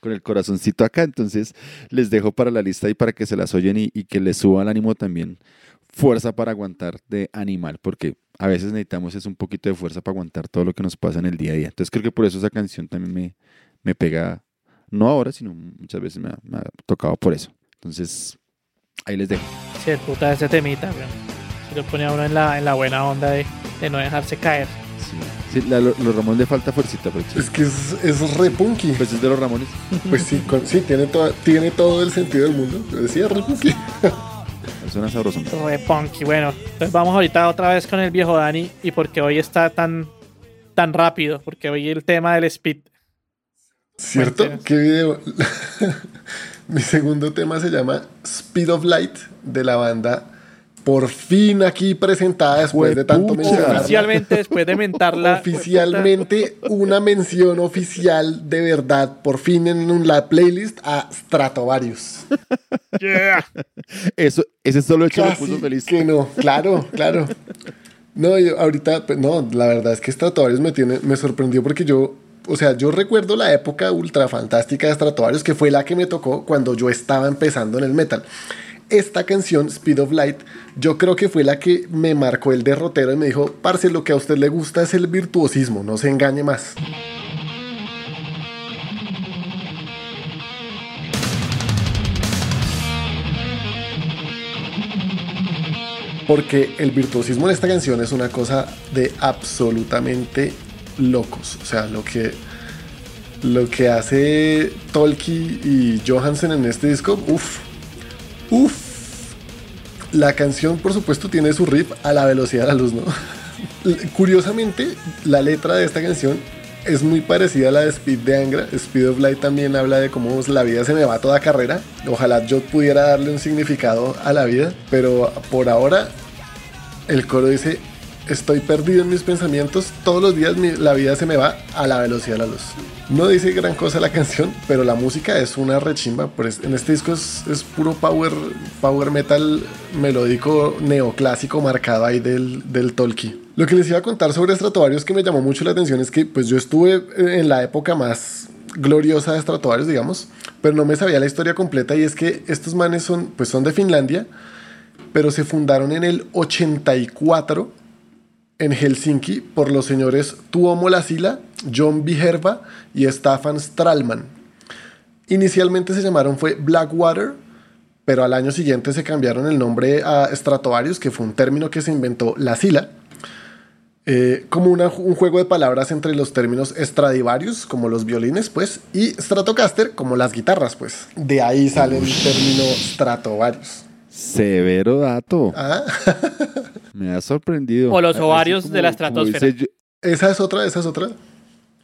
con el corazoncito acá. Entonces les dejo para la lista y para que se las oyen y, y que les suba el ánimo también. Fuerza para aguantar de animal, porque a veces necesitamos es un poquito de fuerza para aguantar todo lo que nos pasa en el día a día. Entonces creo que por eso esa canción también me, me pega, no ahora, sino muchas veces me ha, me ha tocado por eso. Entonces, ahí les dejo. Sí, puta ese temita, weón. Se lo pone a uno en la, en la buena onda de, de no dejarse caer. Sí, sí la, lo, los Ramones le falta fuercita, pero Es que es, es re punky. Pues es de los Ramones. Pues sí, con, sí tiene, to, tiene todo el sentido del mundo. Yo decía re punky. Suena sabroso. Re punky. Bueno, entonces vamos ahorita otra vez con el viejo Dani y porque hoy está tan, tan rápido, porque hoy el tema del speed. ¿Cierto? Cuéntenos. ¿Qué video? Mi segundo tema se llama Speed of Light de la banda por fin aquí presentada después de tanto mencionarla. Oficialmente, después de mentarla. Oficialmente, una mención oficial de verdad, por fin en la playlist a Stratovarius. Yeah. Eso, ese solo hecho Casi me puso feliz. Que no, claro, claro. No, yo ahorita, pues, no, la verdad es que Stratovarius me, tiene, me sorprendió porque yo o sea, yo recuerdo la época ultra fantástica de Stratovarius, que fue la que me tocó cuando yo estaba empezando en el metal. Esta canción, Speed of Light, yo creo que fue la que me marcó el derrotero y me dijo, parce, lo que a usted le gusta es el virtuosismo, no se engañe más. Porque el virtuosismo en esta canción es una cosa de absolutamente locos. O sea, lo que, lo que hace Tolki y Johansen en este disco, uff, uff. La canción, por supuesto, tiene su riff a la velocidad de la luz, ¿no? Curiosamente, la letra de esta canción es muy parecida a la de Speed de Angra. Speed of Light también habla de cómo la vida se me va toda carrera. Ojalá yo pudiera darle un significado a la vida, pero por ahora el coro dice, estoy perdido en mis pensamientos, todos los días la vida se me va a la velocidad de la luz. No dice gran cosa la canción, pero la música es una rechimba. En este disco es, puro power, power metal melódico neoclásico marcado ahí del, del Tolkien. Lo que les iba a contar sobre Stratovarius que me llamó mucho la atención es que pues yo estuve en la época más gloriosa de Stratovarius, digamos, pero no me sabía la historia completa y es que estos manes son, pues son de Finlandia, pero se fundaron en el 84 en Helsinki por los señores Tuomo Lasila, John Viherva y Staffan Stralman. Inicialmente se llamaron fue Blackwater, pero al año siguiente se cambiaron el nombre a Stratovarius, que fue un término que se inventó Lasila, eh, como un juego de palabras entre los términos Stradivarius, como los violines, pues, y Stratocaster, como las guitarras, pues. De ahí sale el término Stratovarius. Severo dato. Ah. Me ha sorprendido. O los ovarios de la estratosfera. esa es otra, esa es otra.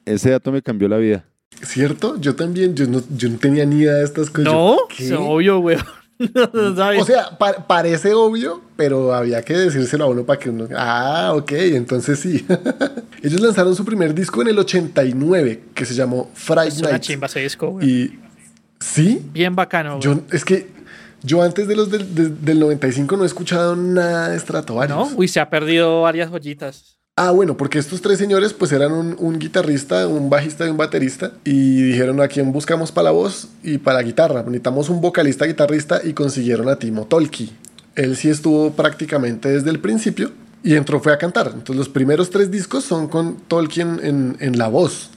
Ese dato me cambió la vida. ¿Cierto? Yo también, yo no, yo no tenía ni idea de estas cosas. No, es obvio, güey. o sea, parece obvio, pero había que decírselo a uno para que uno... Ah, ok, entonces sí. Ellos lanzaron su primer disco en el 89, que se llamó Friday es una chimba ese disco, güey. Y... ¿Sí? Bien bacano, güey. Yo, es que yo antes de los del, del 95 no he escuchado nada de Stratovarius. No, uy, se ha perdido varias joyitas. Ah, bueno, porque estos tres señores pues eran un, guitarrista, un bajista y un baterista y dijeron a quién buscamos para la voz y para la guitarra. Necesitamos un vocalista guitarrista y consiguieron a Timo Tolki. Él sí estuvo prácticamente desde el principio y entró fue a cantar. Entonces los primeros tres discos son con Tolkien en, en la voz.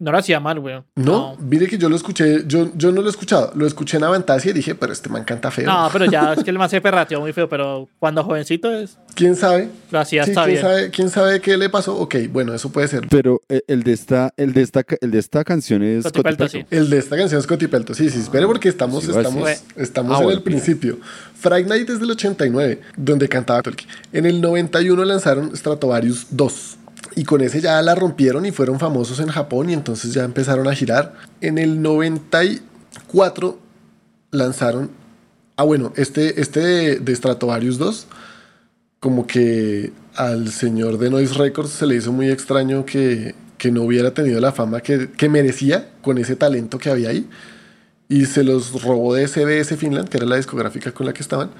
No lo hacía mal, güey. No, mire que yo lo escuché, yo, yo no lo he escuchado, lo escuché en Avantasia y dije, pero este man canta feo. No, pero ya es que el man se perrateó muy feo, pero cuando jovencito es. ¿Quién sabe? Lo hacía está ¿quién bien. Sabe, ¿Quién sabe qué le pasó? Ok, bueno, eso puede ser. Pero eh, el de esta, el de esta, el de esta canción es Cotipelto, sí. El de esta canción es Cotipelto, sí, sí, espere porque estamos, estamos, estamos ah, en el principio. Friday Night es del 89, donde cantaba Tolkien. En el 91 lanzaron Stratovarius 2 y con ese ya la rompieron y fueron famosos en Japón y entonces ya empezaron a girar. En el 94 lanzaron, ah bueno, este, este de, de Stratovarius 2, como que al señor de Noise Records se le hizo muy extraño que, que no hubiera tenido la fama que, que, merecía con ese talento que había ahí. Y se los robó de SBS Finland, que era la discográfica con la que estaban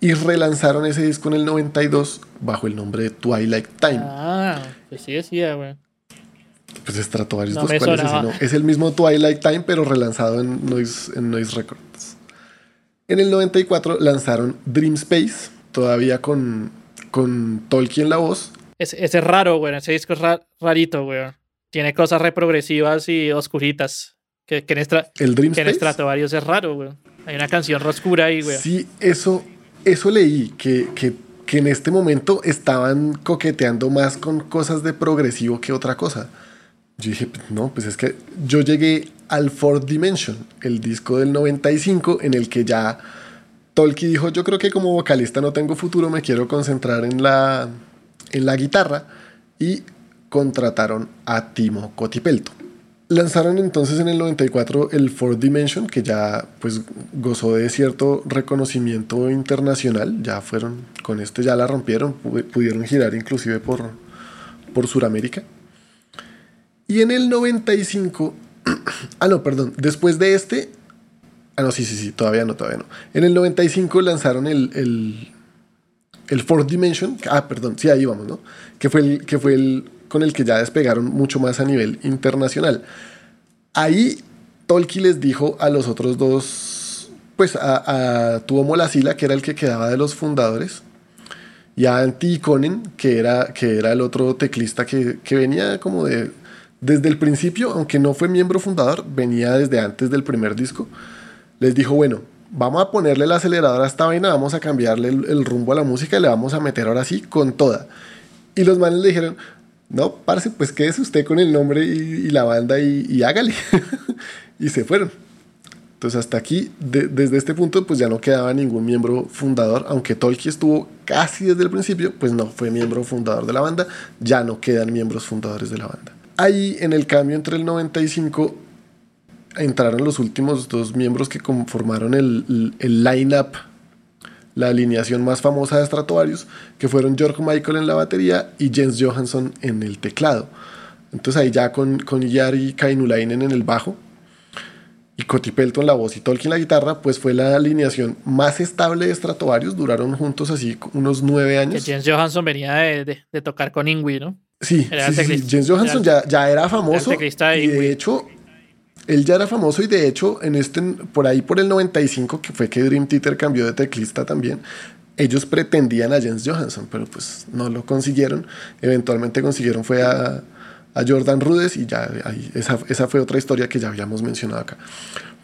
y relanzaron ese disco en el 92 bajo el nombre de Twilight Time. Ah, pues sí decía, güey. Pues Stratovarius no dos cuales es, es el mismo Twilight Time, pero relanzado en Noise, en Noise Records. En el 94 lanzaron Dream Space, todavía con, con Tolkien en la voz. ese es raro, güey. Ese disco es rarito, güey. Tiene cosas reprogresivas y oscuritas. Que, que en, ¿El Dream que en Stratovarius es raro, güey. Hay una canción oscura ahí, güey. Sí, eso, eso leí, que, que, que, en este momento estaban coqueteando más con cosas de progresivo que otra cosa. Yo dije, no, pues es que yo llegué al Fourth Dimension, el disco del 95, en el que ya Tolkien dijo, yo creo que como vocalista no tengo futuro, me quiero concentrar en la, en la guitarra, y contrataron a Timo Cotipelto. Lanzaron entonces en el 94 el Fourth Dimension, que ya pues gozó de cierto reconocimiento internacional, ya fueron, con este ya la rompieron, pudieron girar inclusive por, por Sudamérica. Y en el 95, ah no, perdón, después de este, ah no, sí, sí, sí, todavía no, todavía no. En el 95 lanzaron el, el, el Fourth Dimension, ah, perdón, sí, ahí vamos, ¿no? Que fue el, que fue el con el que ya despegaron mucho más a nivel internacional. Ahí Tolkien les dijo a los otros dos, pues a, a Tuomo Lasila, que era el que quedaba de los fundadores, y a Antti que era, que era el otro teclista que, venía como de... Desde el principio, aunque no fue miembro fundador, venía desde antes del primer disco. Les dijo, bueno, vamos a ponerle el acelerador a esta vaina, vamos a cambiarle el, el rumbo a la música y le vamos a meter ahora sí con toda. Y los manes le dijeron, no, parce, pues quédese usted con el nombre y, la banda y, hágale. y se fueron. Entonces hasta aquí, desde este punto, pues ya no quedaba ningún miembro fundador, aunque Tolkien estuvo casi desde el principio, pues no fue miembro fundador de la banda, ya no quedan miembros fundadores de la banda. Ahí en el cambio entre el 95 entraron los últimos dos miembros que conformaron el, el line-up, la alineación más famosa de Stratovarius, que fueron George Michael en la batería y Jens Johansson en el teclado. Entonces ahí ya con, con Yari Kainulainen en el bajo, y Coti Pelton la voz y Tolkien la guitarra, pues fue la alineación más estable de Stratovarius. Duraron juntos así unos nueve años. Que James Johansson venía de, de, tocar con Ingui, ¿no? Sí, sí, James Johansson ya, ya, era famoso. y de hecho, él ya era famoso y de hecho, en este, por ahí por el 95, que fue que Dream Theater cambió de teclista también, ellos pretendían a James Johansson, pero pues no lo consiguieron. Eventualmente consiguieron fue a a Jordan Rudes y ya esa, esa, fue otra historia que ya habíamos mencionado acá.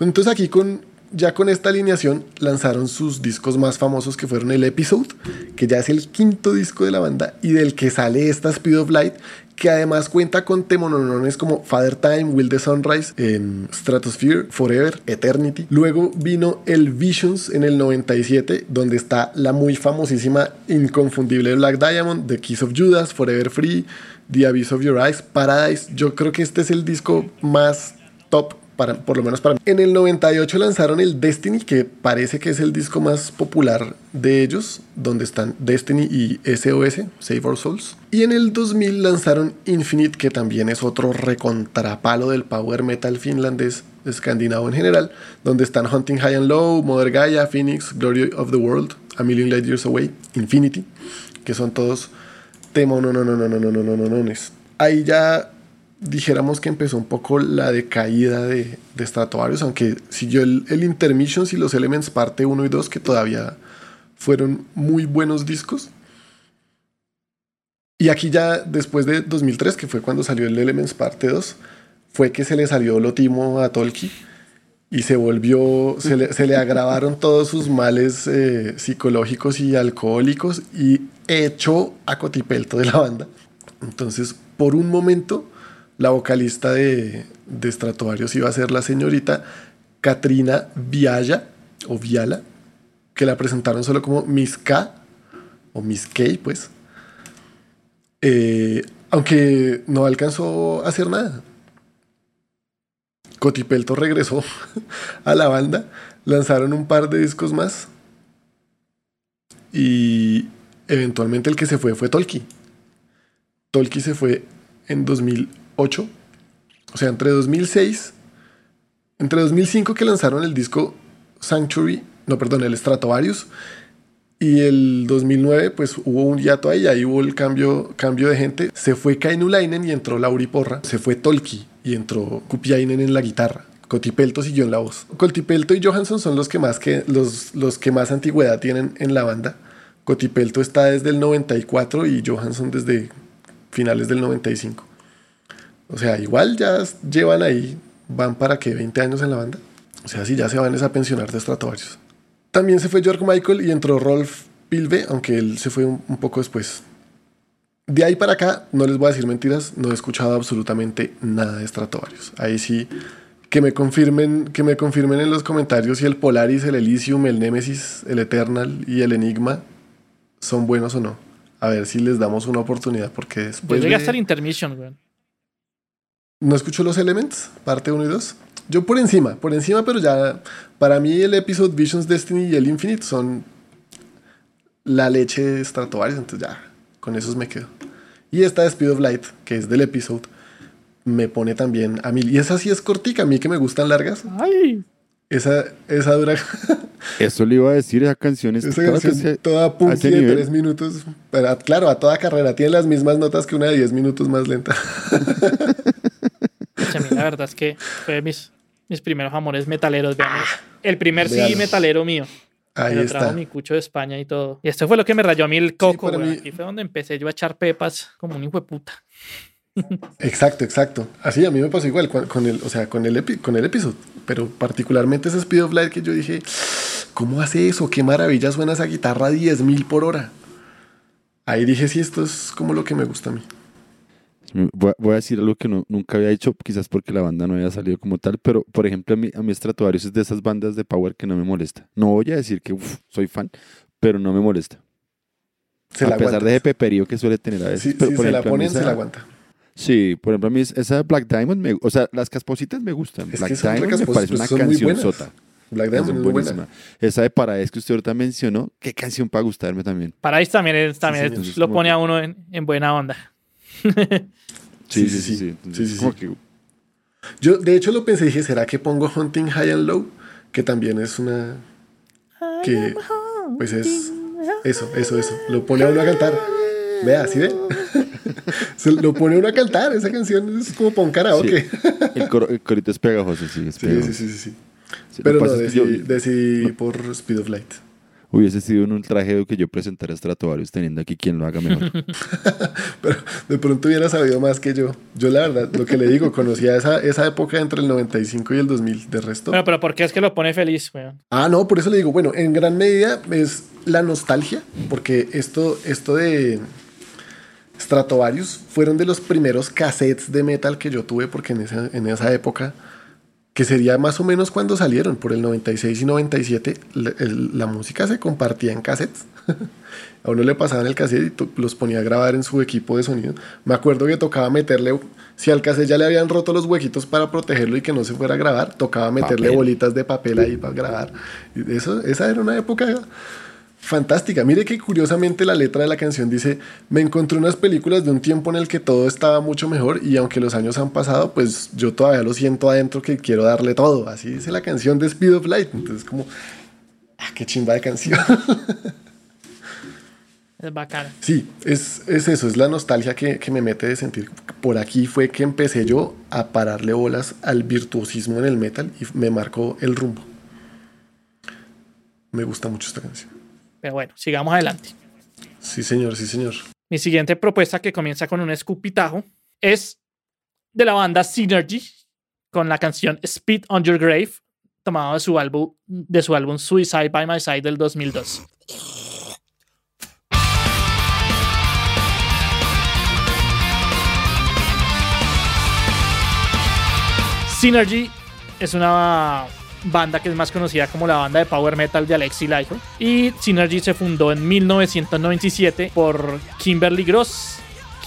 Entonces aquí con, ya con esta alineación lanzaron sus discos más famosos que fueron el Episode, que ya es el quinto disco de la banda y del que sale esta Speed of Light, que además cuenta con temononones como Father Time, Will the Sunrise, en Stratosphere, Forever, Eternity. Luego vino el Visions en el 97, donde está la muy famosísima, inconfundible Black Diamond, The Kiss of Judas, Forever Free, The Abyss of Your Eyes, Paradise. Yo creo que este es el disco más top, por lo menos para mí. En el 98 lanzaron el Destiny, que parece que es el disco más popular de ellos, donde están Destiny y SOS, Save Our Souls. Y en el 2000 lanzaron Infinite, que también es otro recontrapalo del power metal finlandés, escandinavo en general, donde están Hunting High and Low, Mother Gaia, Phoenix, Glory of the World, A Million Light Years Away, Infinity, que son todos tema no, no, no, no, no, no, no, no, no, no. Ahí ya dijéramos que empezó un poco la decaída de, de Stratovarius, aunque siguió el, el Intermissions y los Elements parte 1 y 2, que todavía fueron muy buenos discos. Y aquí ya después de 2003, que fue cuando salió el Elements parte 2, fue que se le salió lo timo a Tolkien y se volvió, se le, se le agravaron todos sus males eh, psicológicos y alcohólicos y echó a Cotipelto de la banda. Entonces, por un momento, la vocalista de, de iba a ser la señorita Katrina Vialla, o Viala, que la presentaron solo como Miss K, o Miss K, pues. Eh, aunque no alcanzó a hacer nada. Cotipelto regresó a la banda, lanzaron un par de discos más y eventualmente el que se fue fue Tolki. Tolki se fue en 2008, o sea, entre 2006, entre 2005 que lanzaron el disco Sanctuary, no, perdón, el Stratovarius, y el 2009 pues hubo un hiato ahí, ahí hubo el cambio, cambio de gente. Se fue Kainulainen y entró Lauri Porra, se fue Tolki y entró Kupiainen en la guitarra. Cotipelto siguió en la voz. Cotipelto y Johansson son los que más, que, los, los que más antigüedad tienen en la banda. Cotipelto está desde el 94 y Johansson desde finales del 95. O sea, igual ya llevan ahí, van para que 20 años en la banda. O sea, si ya se van a pensionar de Stratovarius. También se fue George Michael y entró Rolf Pilve, aunque él se fue un poco después. De ahí para acá, no les voy a decir mentiras, no he escuchado absolutamente nada de Stratovarius. Ahí sí, que me confirmen, que me confirmen en los comentarios si el Polaris, el Elysium, el Nemesis, el Eternal y el Enigma son buenos o no. A ver si les damos una oportunidad, porque después. Yo llegué hasta el Intermission, güey. ¿No escucho los Elements? Parte 1 y 2. Yo por encima, por encima, pero ya. Para mí, el episodio Visions Destiny y el Infinite son la leche de Stratovarius, entonces ya con esos me quedo. Y esta de Speed of Light, que es del episodio, me pone también a mil. Y esa sí es cortica, a mí que me gustan largas. Ay. Esa, esa dura. Eso le iba a decir, esa canción es esa canción toda punky de tres minutos. Pero, claro, a toda carrera. Tiene las mismas notas que una de 10 minutos más lenta. a mí la verdad es que fue mis, mis primeros amores metaleros. El primer sí metalero mío. Ahí está. mi cucho de España y todo. Y esto fue lo que me rayó a mí el coco, Aquí fue donde empecé yo a echar pepas como un hijo de puta. Exacto, exacto. Así a mí me pasó igual con, el, o sea, con el, con el episodio, pero particularmente ese Speed of Light que yo dije, ¿cómo hace eso? Qué maravilla suena esa guitarra a 10.000 por hora. Ahí dije, sí, esto es como lo que me gusta a mí. Voy a, voy a decir algo que no, nunca había dicho, quizás porque la banda no había salido como tal, pero por ejemplo a mí, a mí Stratovarius es de esas bandas de power que no me molesta. No voy a decir que uf, soy fan, pero no me molesta. Se a la pesar aguanta. de ese peperío que suele tener a veces. Si, pero, si por se la ejemplo, ponen, se la aguanta. Sí, por ejemplo, a mí es- esa Black Diamond, me, o sea, las caspositas me gustan. Es Black Diamond me parece pues una canción sota. Black Diamond es buena. buenísima. Esa de Paradise que usted ahorita mencionó, qué canción para gustarme también. Paradise también, es- también es- lo pone a uno en, en buena onda. Sí, Sí, sí, sí. sí, sí. sí. Sí, sí, sí. que- Yo, de hecho, lo pensé y dije, ¿será que pongo Hunting High and Low? Que también es una... Que, pues es... Eso, eso, eso. Lo pone a uno a cantar. Vea, ¿sí ve? Se lo pone a uno a cantar. Esa canción es como para un karaoke. el, coro- el corito es pegajoso, sí. Es Sí, pegajoso. sí, sí, sí. sí. Sí, Pero no, decidí, decidí por Speed of Light. Hubiese sido un ultraje que yo presentara a Stratovarius teniendo aquí quien lo haga mejor. Pero de pronto hubiera sabido más que yo. Yo, la verdad, lo que le digo, conocía esa, esa época entre el 95 y el 2000. De resto. Bueno, pero ¿por qué es que lo pone feliz, weón? Ah, no, por eso le digo, bueno, en gran medida es la nostalgia, porque esto, esto de Stratovarius fueron de los primeros cassettes de metal que yo tuve, porque en esa, en esa época, que sería más o menos cuando salieron, por el 96 y 97, la, el- la música se compartía en cassettes. A uno le pasaban el cassette y los ponía a grabar en su equipo de sonido. Me acuerdo que tocaba meterle, si al cassette ya le habían roto los huequitos para protegerlo y que no se fuera a grabar, tocaba meterle Papel. bolitas de papel ahí para grabar. Eso, esa era una época fantástica. Mire que curiosamente la letra de la canción dice, me encontré unas películas de un tiempo en el que todo estaba mucho mejor y aunque los años han pasado, pues yo todavía lo siento adentro que quiero darle todo. Así dice la canción de Speed of Light. Entonces como, ah, qué chimba de canción. Es bacana. Sí, es, es eso, es la nostalgia que, que me mete de sentir. Por aquí fue que empecé yo a pararle bolas al virtuosismo en el metal y me marcó el rumbo. Me gusta mucho esta canción. Pero bueno, sigamos adelante. Sí, señor, sí, señor. Mi siguiente propuesta, que comienza con un escupitajo, es de la banda Synergy, con la canción Speed on Your Grave, tomado de su álbum, de su álbum Suicide by My Side del 2002. Synergy es una banda que es más conocida como la banda de power metal de Alexi Laiho. Y Synergy se fundó en 1997 por Kimberly Gross,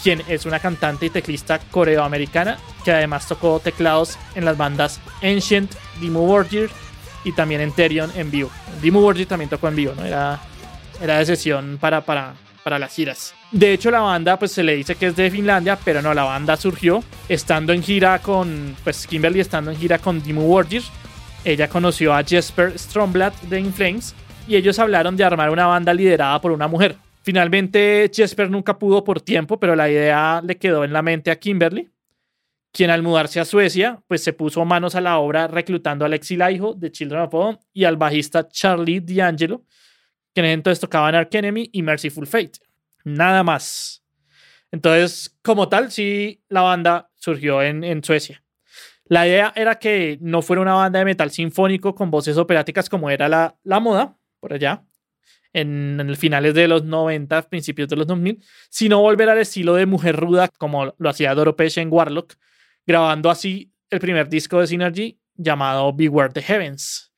quien es una cantante y teclista coreoamericana que además tocó teclados en las bandas Ancient, Dimmu Borgir y también en Therion en vivo. Dimmu Borgir también tocó en vivo, ¿no? Era, era de sesión para, para, para las giras. De hecho, la banda pues se le dice que es de Finlandia, pero no, la banda surgió estando en gira con, pues Kimberly estando en gira con Dimmu Borgir. Ella conoció a Jesper Stromblad de In Flames y ellos hablaron de armar una banda liderada por una mujer. Finalmente, Jesper nunca pudo por tiempo, pero la idea le quedó en la mente a Kimberly, quien al mudarse a Suecia, pues se puso manos a la obra reclutando a Alexi Laiho de Children of Bodom y al bajista Charlie D'Angelo, que en ese entonces tocaban Ark Enemy y Merciful Fate. Nada más. Entonces, como tal, sí, la banda surgió en Suecia. La idea era que no fuera una banda de metal sinfónico con voces operáticas como era la, la moda por allá, en, en finales de los 90, principios de los 2000, sino volver al estilo de mujer ruda como lo hacía Doro Pesh en Warlock, grabando así el primer disco de Synergy llamado Beware the Heavens.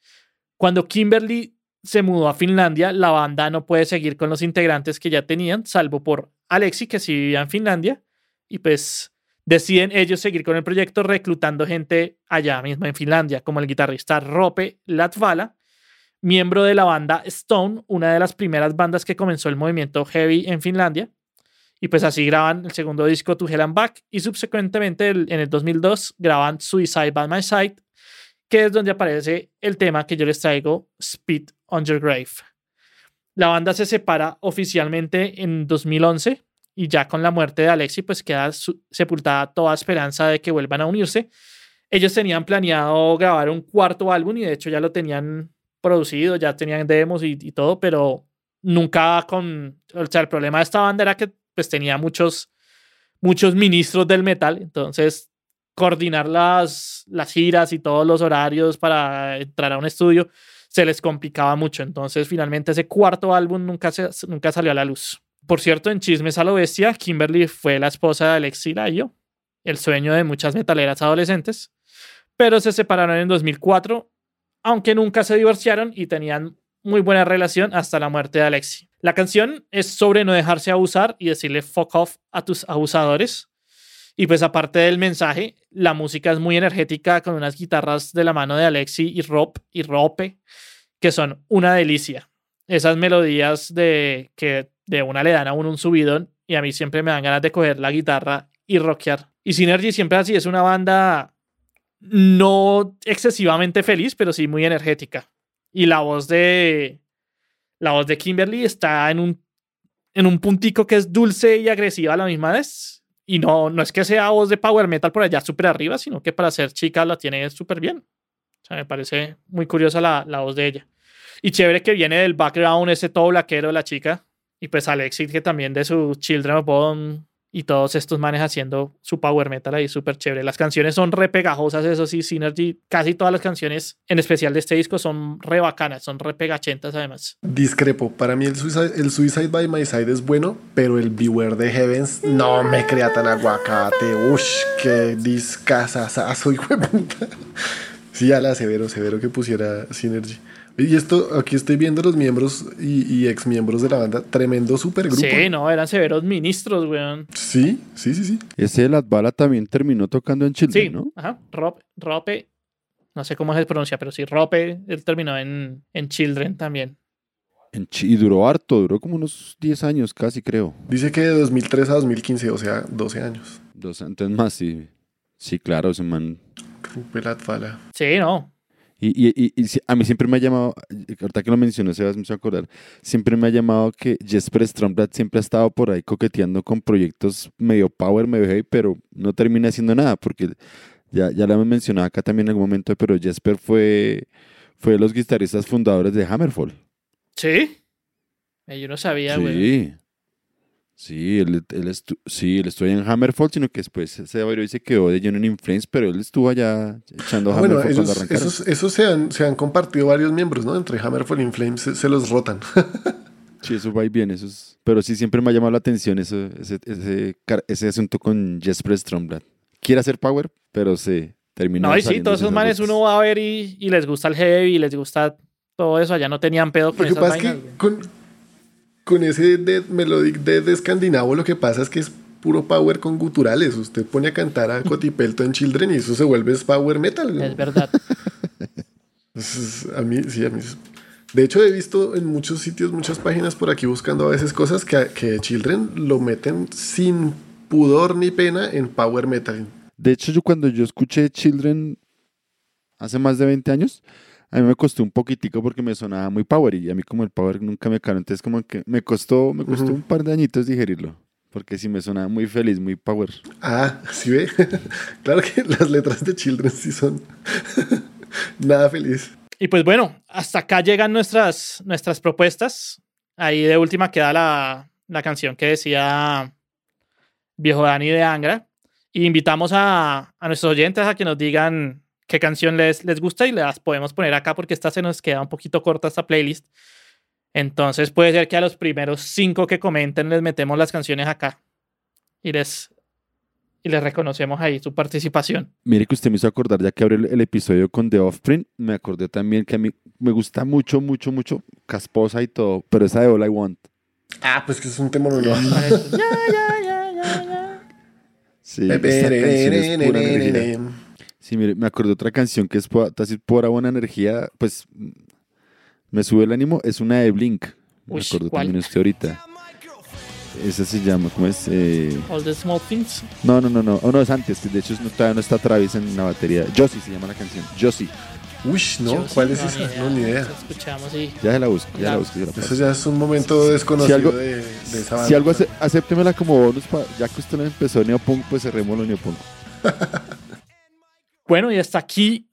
Cuando Kimberly se mudó a Finlandia, la banda no puede seguir con los integrantes que ya tenían, salvo por Alexi, que sí vivía en Finlandia, y pues deciden ellos seguir con el proyecto reclutando gente allá mismo en Finlandia, como el guitarrista Rope Latvala, miembro de la banda Stone, una de las primeras bandas que comenzó el movimiento heavy en Finlandia. Y pues así graban el segundo disco To Hell and Back y subsecuentemente en el 2002 graban Suicide by My Side, que es donde aparece el tema que yo les traigo, Speed on Your Grave. La banda se separa oficialmente en 2011 y ya con la muerte de Alexi pues queda sepultada toda esperanza de que vuelvan a unirse. Ellos tenían planeado grabar un cuarto álbum y de hecho ya lo tenían producido, ya tenían demos y, y todo, pero nunca con, o sea, el problema de esta banda era que pues tenía muchos, muchos ministros del metal, entonces coordinar las, las giras y todos los horarios para entrar a un estudio se les complicaba mucho, entonces finalmente ese cuarto álbum nunca, se, nunca salió a la luz. Por cierto, en Chismes a lo Bestia, Kimberly fue la esposa de Alexi Layo, el sueño de muchas metaleras adolescentes, pero se separaron en 2004, aunque nunca se divorciaron y tenían muy buena relación hasta la muerte de Alexi. La canción es sobre no dejarse abusar y decirle fuck off a tus abusadores. Y pues aparte del mensaje, la música es muy energética con unas guitarras de la mano de Alexi y Rob y Rope que son una delicia. Esas melodías de que de una le dan a uno un subidón y a mí siempre me dan ganas de coger la guitarra y rockear. Y Synergy siempre así es una banda no excesivamente feliz, pero sí muy energética. Y la voz de la voz de Kimberly está en un en un puntico que es dulce y agresiva a la misma vez. Y no, no es que sea voz de power metal por allá súper arriba, sino que para ser chica la tiene súper bien. O sea, me parece muy curiosa la, la voz de ella. Y chévere que viene del background ese todo blaquero de la chica. Y pues Alexis, que también de su Children of Bodom y todos estos manes haciendo su power metal ahí súper chévere. Las canciones son re pegajosas, eso sí, Synergy, casi todas las canciones, en especial de este disco, son re bacanas, son re pegachentas además. Discrepo, para mí el Suicide, el Suicide by My Side es bueno, pero el Beware de Heavens no me crea tan aguacate. Ush, qué discasasazo, hijo de puta. Sí, ya la severo, severo que pusiera Synergy. Y esto, aquí estoy viendo los miembros y, ex miembros de la banda. Tremendo supergrupo. Sí, no, eran severos ministros, weón. Sí, sí, sí, sí. Ese de Latvala también terminó tocando en Chile, sí, ¿no? Ajá, Rope, no sé cómo se pronuncia, pero sí, Rope, él terminó en, en Children también. En y duró harto, duró como unos 10 años casi, creo. Dice que de 2003 a 2015, o sea, 12 años. Dos, entonces más, sí. Sí, claro, ese man. Latvala. Sí, no. Y, y, y, a mí siempre me ha llamado, ahorita que lo mencioné, se me a acordar, siempre me ha llamado que Jesper Stromblad siempre ha estado por ahí coqueteando con proyectos medio power, medio heavy, pero no termina haciendo nada, porque ya, ya lo hemos mencionado acá también en algún momento, pero Jesper fue, fue de los guitarristas fundadores de Hammerfall. ¿Sí? Yo no sabía, güey. Sí. Sí, él, él sí, él estuvo en Hammerfall, sino que después se y se quedó de Johnny in Flames, pero él estuvo allá echando ah, Hammerfall bueno, cuando Esos, esos se, han, se han compartido varios miembros, ¿no? Entre Hammerfall y In Flames se, los rotan. sí, eso va y viene. Eso pero sí, siempre me ha llamado la atención ese, ese, ese, ese asunto con Jesper Stromblad. Quiere hacer Power, pero se terminó. No, y sí, todos esos manes uno va a ver y, y, les gusta el heavy, y les gusta todo eso. Allá no tenían pedo con esas vainas. con, con ese de melodic de, de escandinavo lo que pasa es que es puro power con guturales. Usted pone a cantar a Cotipelto en Children y eso se vuelve power metal. Es verdad. a mí, sí, a mí. De hecho, he visto en muchos sitios, muchas páginas por aquí buscando a veces cosas que, que Children lo meten sin pudor ni pena en power metal. De hecho, yo cuando yo escuché Children hace más de 20 años, a mí me costó un poquitico porque me sonaba muy power y a mí como el power nunca me caló, entonces como que me costó, me costó un par de añitos digerirlo. Porque sí me sonaba muy feliz, muy power. Ah, sí ve. claro que las letras de Children sí son nada feliz. Y pues bueno, hasta acá llegan nuestras, nuestras propuestas. Ahí de última queda la, la canción que decía Viejo Dani de Angra. Y invitamos a, a nuestros oyentes a que nos digan qué canción les, les gusta y las podemos poner acá porque esta se nos queda un poquito corta esta playlist. Entonces puede ser que a los primeros cinco que comenten les metemos las canciones acá y les, y les reconocemos ahí su participación. Mire que usted me hizo acordar, ya que abrió el, episodio con The Offspring, me acordé también que a mí me gusta mucho, mucho, mucho, casposa y todo, pero esa de All I Want. Ah, pues que es un tema ya, ya, ya, ya, ya. Sí, Sí, mire, me acordé de otra canción que es pura buena energía, pues me sube el ánimo, es una de Blink. Me acuerdo también usted ahorita. Esa se llama, ¿cómo es? Eh... All the Small Things. No, no, no, no, oh, no es antes, de hecho no, todavía no está Travis en la batería. Josie se llama la canción, Josie. Uy, no, ¿cuál es esa? No, ni idea. Escuchamos y... Ya se la busco, ya, la busco. Eso ya es un momento desconocido de, de, esa banda. Si algo, acéptemela como bonus, ya que usted no empezó Neopunk, pues cerremos lo Neopunk. Bueno, y hasta aquí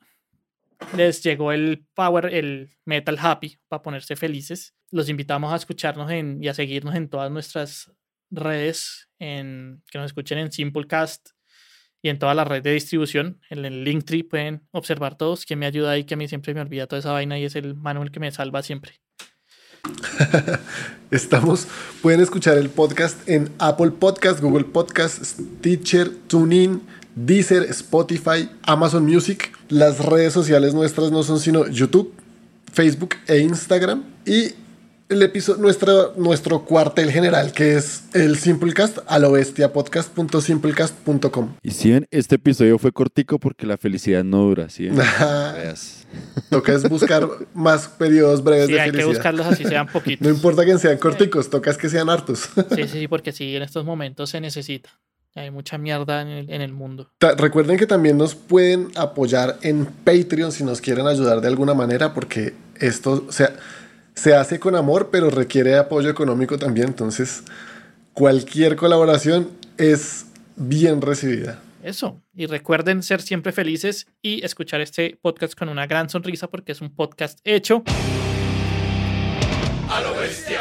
les llegó el Power, el Metal Happy, para ponerse felices. Los invitamos a escucharnos en, y a seguirnos en todas nuestras redes, en, que nos escuchen en Simplecast y en toda la red de distribución. En el Linktree pueden observar todos, que me ayuda ahí, que a mí siempre me olvida toda esa vaina y es el Manuel que me salva siempre. Estamos, pueden escuchar el podcast en Apple Podcast, Google Podcast, Stitcher, TuneIn, Deezer, Spotify, Amazon Music. Las redes sociales nuestras no son sino YouTube, Facebook e Instagram. Y el episodio, nuestro, nuestro cuartel general, que es el Simplecast, a lo bestia podcast.simplecast.com. Y si ven, este episodio fue cortico porque la felicidad no dura, ¿sí? Toca es buscar más periodos breves Sí, de hay que felicidad. buscarlos así sean poquitos. No importa que sean corticos, toca es que sean hartos. Sí, sí, sí, porque sí, en estos momentos se necesita. Hay mucha mierda en el, en el mundo. Ta- Recuerden que también nos pueden apoyar en Patreon si nos quieren ayudar de alguna manera, porque esto se, se hace con amor, pero requiere apoyo económico también. Entonces, cualquier colaboración es bien recibida. Eso. Y recuerden ser siempre felices y escuchar este podcast con una gran sonrisa porque es un podcast hecho A lo bestia.